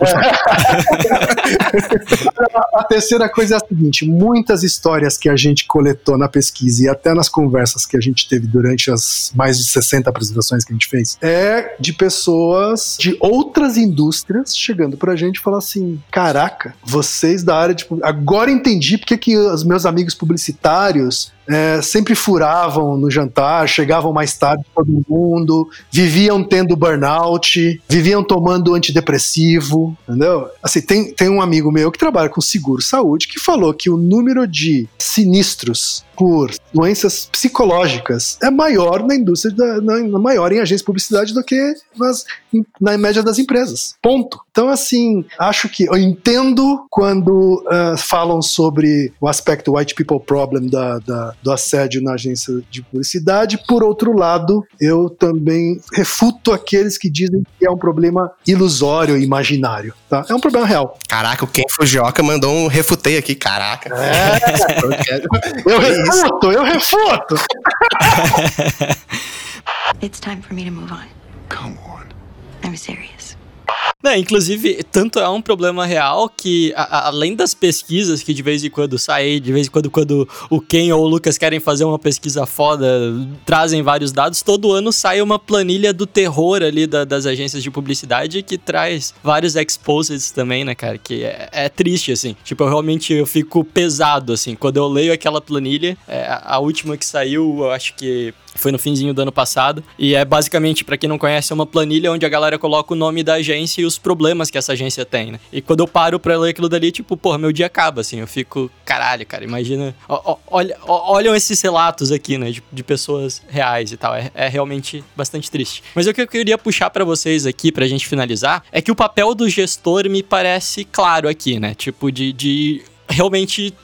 a, a terceira coisa é a seguinte: muitas histórias que a gente coletou na pesquisa e até nas conversas que a gente teve durante as mais de 60 apresentações que a gente fez, é de pessoas de outras indústrias chegando pra gente e falar assim: caraca, vocês da área de. Agora entendi porque que os meus amigos publicitários é, sempre furavam no jantar, chegavam mais tarde todo mundo, viviam tendo burnout, viviam tomando antidepressivo, entendeu? Assim, tem, tem um amigo meu que trabalha com seguro saúde que falou que o número de sinistros por doenças psicológicas é maior na indústria, da, na, maior em agências de publicidade do que nas, na média das empresas. Ponto. Então, assim, acho que eu entendo quando uh, falam sobre o aspecto white people problem da, da, do assédio na agência de publicidade. Por outro lado, eu também refuto aqueles que dizem que é um problema ilusório, imaginário. Tá? É um problema real. Caraca, o Ken Fujioka mandou um refutei aqui, caraca. É, eu refuto, eu refuto. It's time for me to move on. Come on. I'm serious. Não, inclusive, tanto é um problema real que, a, além das pesquisas que de vez em quando saem, de vez em quando, quando o Ken ou o Lucas querem fazer uma pesquisa foda, trazem vários dados, todo ano sai uma planilha do terror ali da, das agências de publicidade que traz vários exposeds também, né, cara? Que é, é, triste, assim. Tipo, eu realmente eu fico pesado, assim. Quando eu leio aquela planilha, é, a última que saiu, eu acho que foi no finzinho do ano passado. E é basicamente, para quem não conhece, é uma planilha onde a galera coloca o nome da agência e os problemas que essa agência tem, né? E quando eu paro pra ler aquilo dali, tipo, porra, meu dia acaba, assim. Eu fico, caralho, cara, imagina. Olha, ó, olham esses relatos aqui, né? De, de pessoas reais e tal. É, é, realmente bastante triste. Mas o que eu queria puxar para vocês aqui, pra gente finalizar, é que o papel do gestor me parece claro aqui, né? Tipo, de, de realmente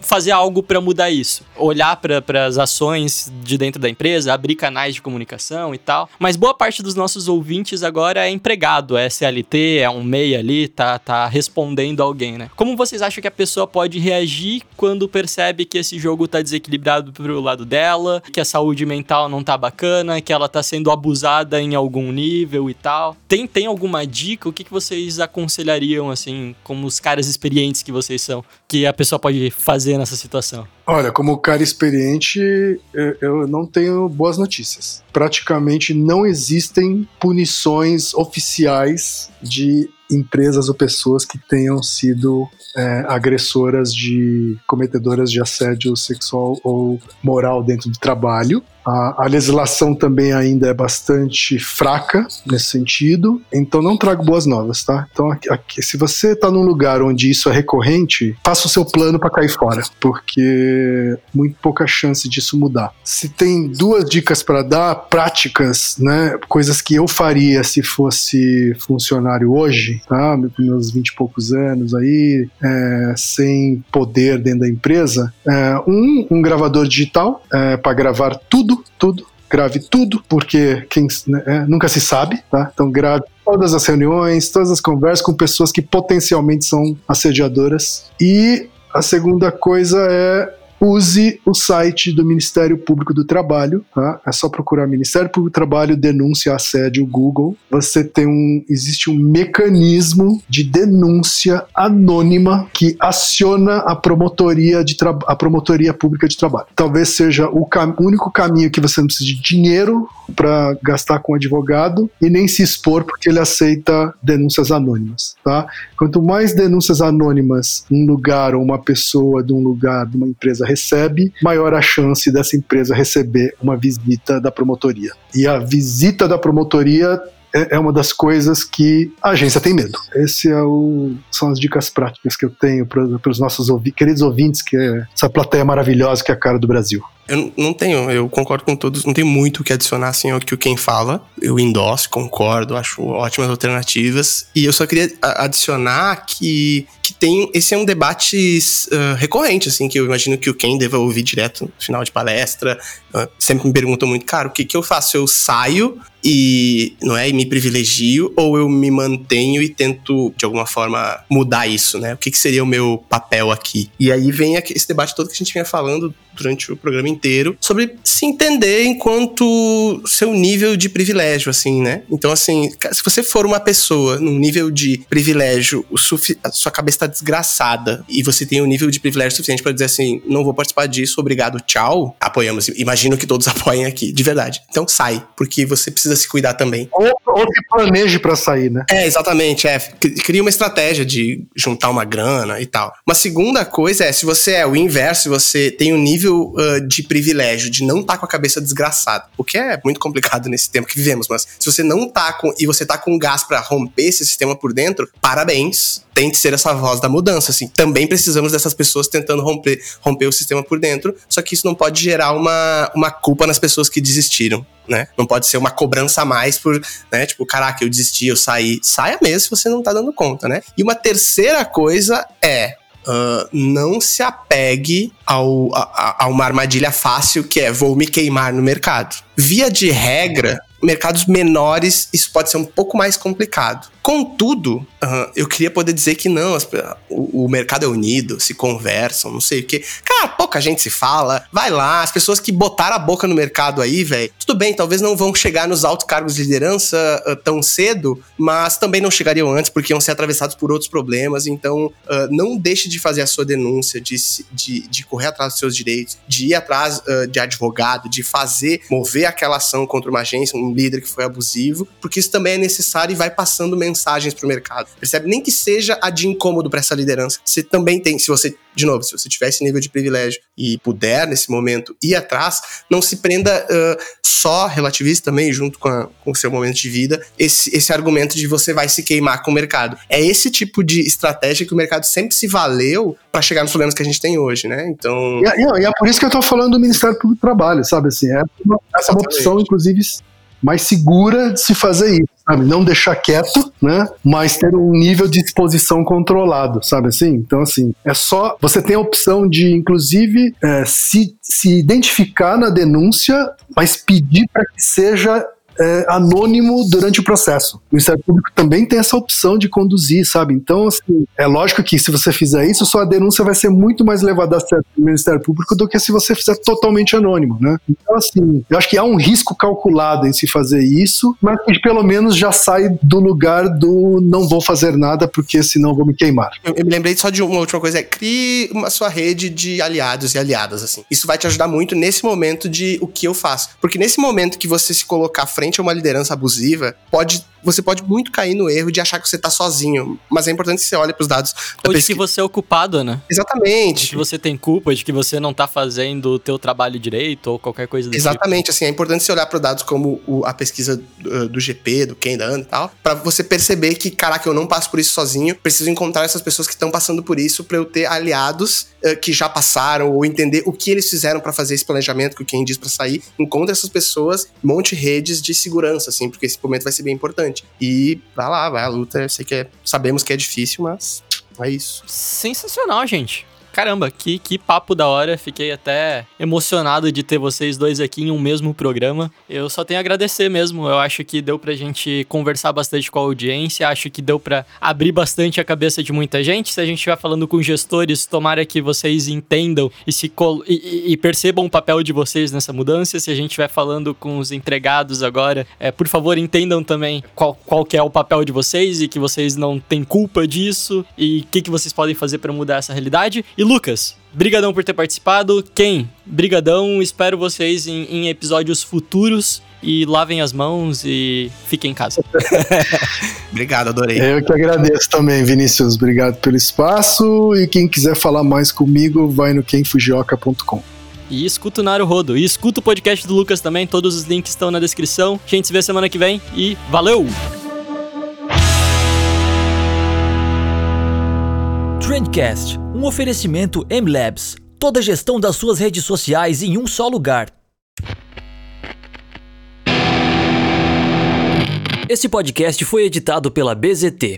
fazer algo para mudar isso. Olhar para as ações de dentro da empresa, abrir canais de comunicação e tal. Mas boa parte dos nossos ouvintes agora é empregado, é CLT, é um MEI ali, tá, tá respondendo alguém, né? Como vocês acham que a pessoa pode reagir quando percebe que esse jogo tá desequilibrado pro lado dela, que a saúde mental não tá bacana, que ela tá sendo abusada em algum nível e tal? Tem, tem alguma dica? O que, que vocês aconselhariam, assim, como os caras experientes que vocês são? Que que a pessoa pode fazer nessa situação? Olha, como cara experiente, eu não tenho boas notícias. Praticamente não existem punições oficiais de empresas ou pessoas que tenham sido é, agressoras de cometedoras de assédio sexual ou moral dentro do trabalho. A, a legislação também ainda é bastante fraca nesse sentido, então não trago boas novas, tá? Então, aqui, aqui, se você está num lugar onde isso é recorrente, faça o seu plano para cair fora, porque muito pouca chance disso mudar. Se tem duas dicas para dar, práticas, né, coisas que eu faria se fosse funcionário hoje, tá? Meus vinte e poucos anos aí, é, sem poder dentro da empresa, é, um, um gravador digital é, para gravar tudo, tudo, grave tudo, porque quem né, é, nunca se sabe, tá? Então grave todas as reuniões, todas as conversas com pessoas que potencialmente são assediadoras. E a segunda coisa é use o site do Ministério Público do Trabalho, tá? É só procurar Ministério Público do Trabalho, denúncia, assédio, Google. Você tem um, existe um mecanismo de denúncia anônima que aciona a promotoria de a promotoria pública de trabalho. Talvez seja o cam único caminho que você não precisa de dinheiro para gastar com advogado e nem se expor porque ele aceita denúncias anônimas, tá? Quanto mais denúncias anônimas um lugar ou uma pessoa de um lugar, de uma empresa recebe, maior a chance dessa empresa receber uma visita da promotoria. E a visita da promotoria é, é uma das coisas que a agência tem medo. Esse é são as dicas práticas que eu tenho para os nossos ouvi queridos ouvintes, que é essa plateia maravilhosa que é a cara do Brasil. Eu não tenho, eu concordo com todos, não tem muito o que adicionar assim ao que o quem fala. Eu endosso, concordo, acho ótimas alternativas. E eu só queria adicionar que, que tem. Esse é um debate uh, recorrente, assim, que eu imagino que o quem deva ouvir direto no final de palestra. Uh, sempre me perguntam muito, cara, o que, que eu faço? Eu saio e não é e me privilegio ou eu me mantenho e tento de alguma forma mudar isso, né? O que, que seria o meu papel aqui? E aí vem esse debate todo que a gente vinha falando durante o programa inteiro sobre se entender enquanto seu nível de privilégio, assim, né? Então, assim, se você for uma pessoa num nível de privilégio, o a sua cabeça tá desgraçada e você tem um nível de privilégio suficiente para dizer assim, não vou participar disso, obrigado, tchau, apoiamos. Imagino que todos apoiem aqui, de verdade. Então sai, porque você precisa se cuidar também. Ou, ou se planeje para sair, né? É, exatamente, é. Cria uma estratégia de juntar uma grana e tal. Uma segunda coisa é, se você é o inverso, você tem um nível nível uh, de privilégio, de não estar tá com a cabeça desgraçada. O que é muito complicado nesse tempo que vivemos, mas se você não tá com. e você tá com gás para romper esse sistema por dentro, parabéns. Tente ser essa voz da mudança, assim. Também precisamos dessas pessoas tentando romper, romper o sistema por dentro, só que isso não pode gerar uma, uma culpa nas pessoas que desistiram. Né? Não pode ser uma cobrança a mais por, né? Tipo, caraca, eu desisti, eu saí. Saia mesmo se você não tá dando conta, né? E uma terceira coisa é Uh, não se apegue ao, a, a, uma armadilha fácil que é vou me queimar no mercado. Via de regra, mercados menores isso pode ser um pouco mais complicado. Contudo, uh, eu queria poder dizer que não, as, o, o, mercado é unido, se conversam, não sei o quê. Cara, pouca gente se fala. Vai lá, as pessoas que botaram a boca no mercado aí, velho. Tudo bem, talvez não vão chegar nos altos cargos de liderança uh, tão cedo, mas também não chegariam antes porque iam ser atravessados por outros problemas. Então, uh, não deixe de fazer a sua denúncia, de, de, de correr atrás dos seus direitos, de ir atrás de advogado, de fazer, mover aquela ação contra uma agência, um líder que foi abusivo, porque isso também é necessário e vai passando mensagem mensagens para o mercado. Percebe? Nem que seja a de incômodo para essa liderança. Você também tem, se você, de novo, se você tiver esse nível de privilégio e puder, nesse momento, ir atrás, não se prenda uh, só, relativize também, junto com, a, com o seu momento de vida, esse, esse argumento de você vai se queimar com o mercado. É esse tipo de estratégia que o mercado sempre se valeu para chegar nos problemas que a gente tem hoje, né? Então. E, é, e é por isso que eu estou falando do Ministério Público do Trabalho, sabe assim? É uma, essa é uma opção, inclusive, mais segura de se fazer isso, sabe? Não deixar quieto, né? Mas ter um nível de exposição controlado, sabe assim? Então, assim, é só. Você tem a opção de, inclusive, é, se, se identificar na denúncia, mas pedir para que seja é, anônimo durante o processo. O Ministério Público também tem essa opção de conduzir, sabe? Então, assim, é lógico que se você fizer isso, sua denúncia vai ser muito mais levada a sério pelo Ministério Público do que se você fizer totalmente anônimo, né? Então, assim, eu acho que há um risco calculado em se fazer isso, mas que pelo menos já sai do lugar do não vou fazer nada porque senão vou me queimar. Eu, eu me lembrei só de uma última coisa, é crie uma sua rede de aliados e aliadas, assim. Isso vai te ajudar muito nesse momento de o que eu faço. Porque nesse momento que você se colocar frente a uma liderança abusiva, pode você pode muito cair no erro de achar que você tá sozinho. Mas é importante que você olhe pros dados da Ou de que você é o culpado, né? De Exatamente. que você tem culpa, de que você não tá fazendo o teu trabalho direito ou qualquer coisa do tipo. Exatamente, assim, é importante você olhar para dados como o- a pesquisa do, do GP, do Ken, da Ana e tal, pra você perceber que, caraca, eu não passo por isso sozinho, preciso encontrar essas pessoas que estão passando por isso pra eu ter aliados eh, que já passaram ou entender o que eles fizeram pra fazer esse planejamento que o Ken diz pra sair. Encontre essas pessoas, monte redes de segurança, assim, porque esse momento vai ser bem importante. E vai lá, vai à luta, eu sei que é, sabemos que é difícil, mas é isso. Sensacional, gente. Caramba, que, que papo da hora. Fiquei até emocionado de ter vocês dois aqui em um mesmo programa. Eu só tenho a agradecer mesmo. Eu acho que deu pra gente conversar bastante com a audiência. Acho que deu pra abrir bastante a cabeça de muita gente. Se a gente estiver falando com gestores, tomara que vocês entendam e, se col- e- e- percebam o papel de vocês nessa mudança. Se a gente estiver falando com os empregados agora, é, por favor, entendam também qual, qual que é o papel de vocês e que vocês não têm culpa disso e o que, que vocês podem fazer pra mudar essa realidade. E Lucas, brigadão por ter participado. Ken, brigadão. Espero vocês em, em episódios futuros e lavem as mãos e fiquem em casa. Obrigado, adorei. Eu que agradeço também, Vinícius. Obrigado pelo espaço. E quem quiser falar mais comigo, vai no quemfujioka.com. E escuta o Naru Rodo. E escuta o podcast do Lucas também. Todos os links estão na descrição. A gente se vê semana que vem e valeu! Trendcast, um oferecimento M-Labs. Toda a gestão das suas redes sociais em um só lugar. Esse podcast foi editado pela BZT,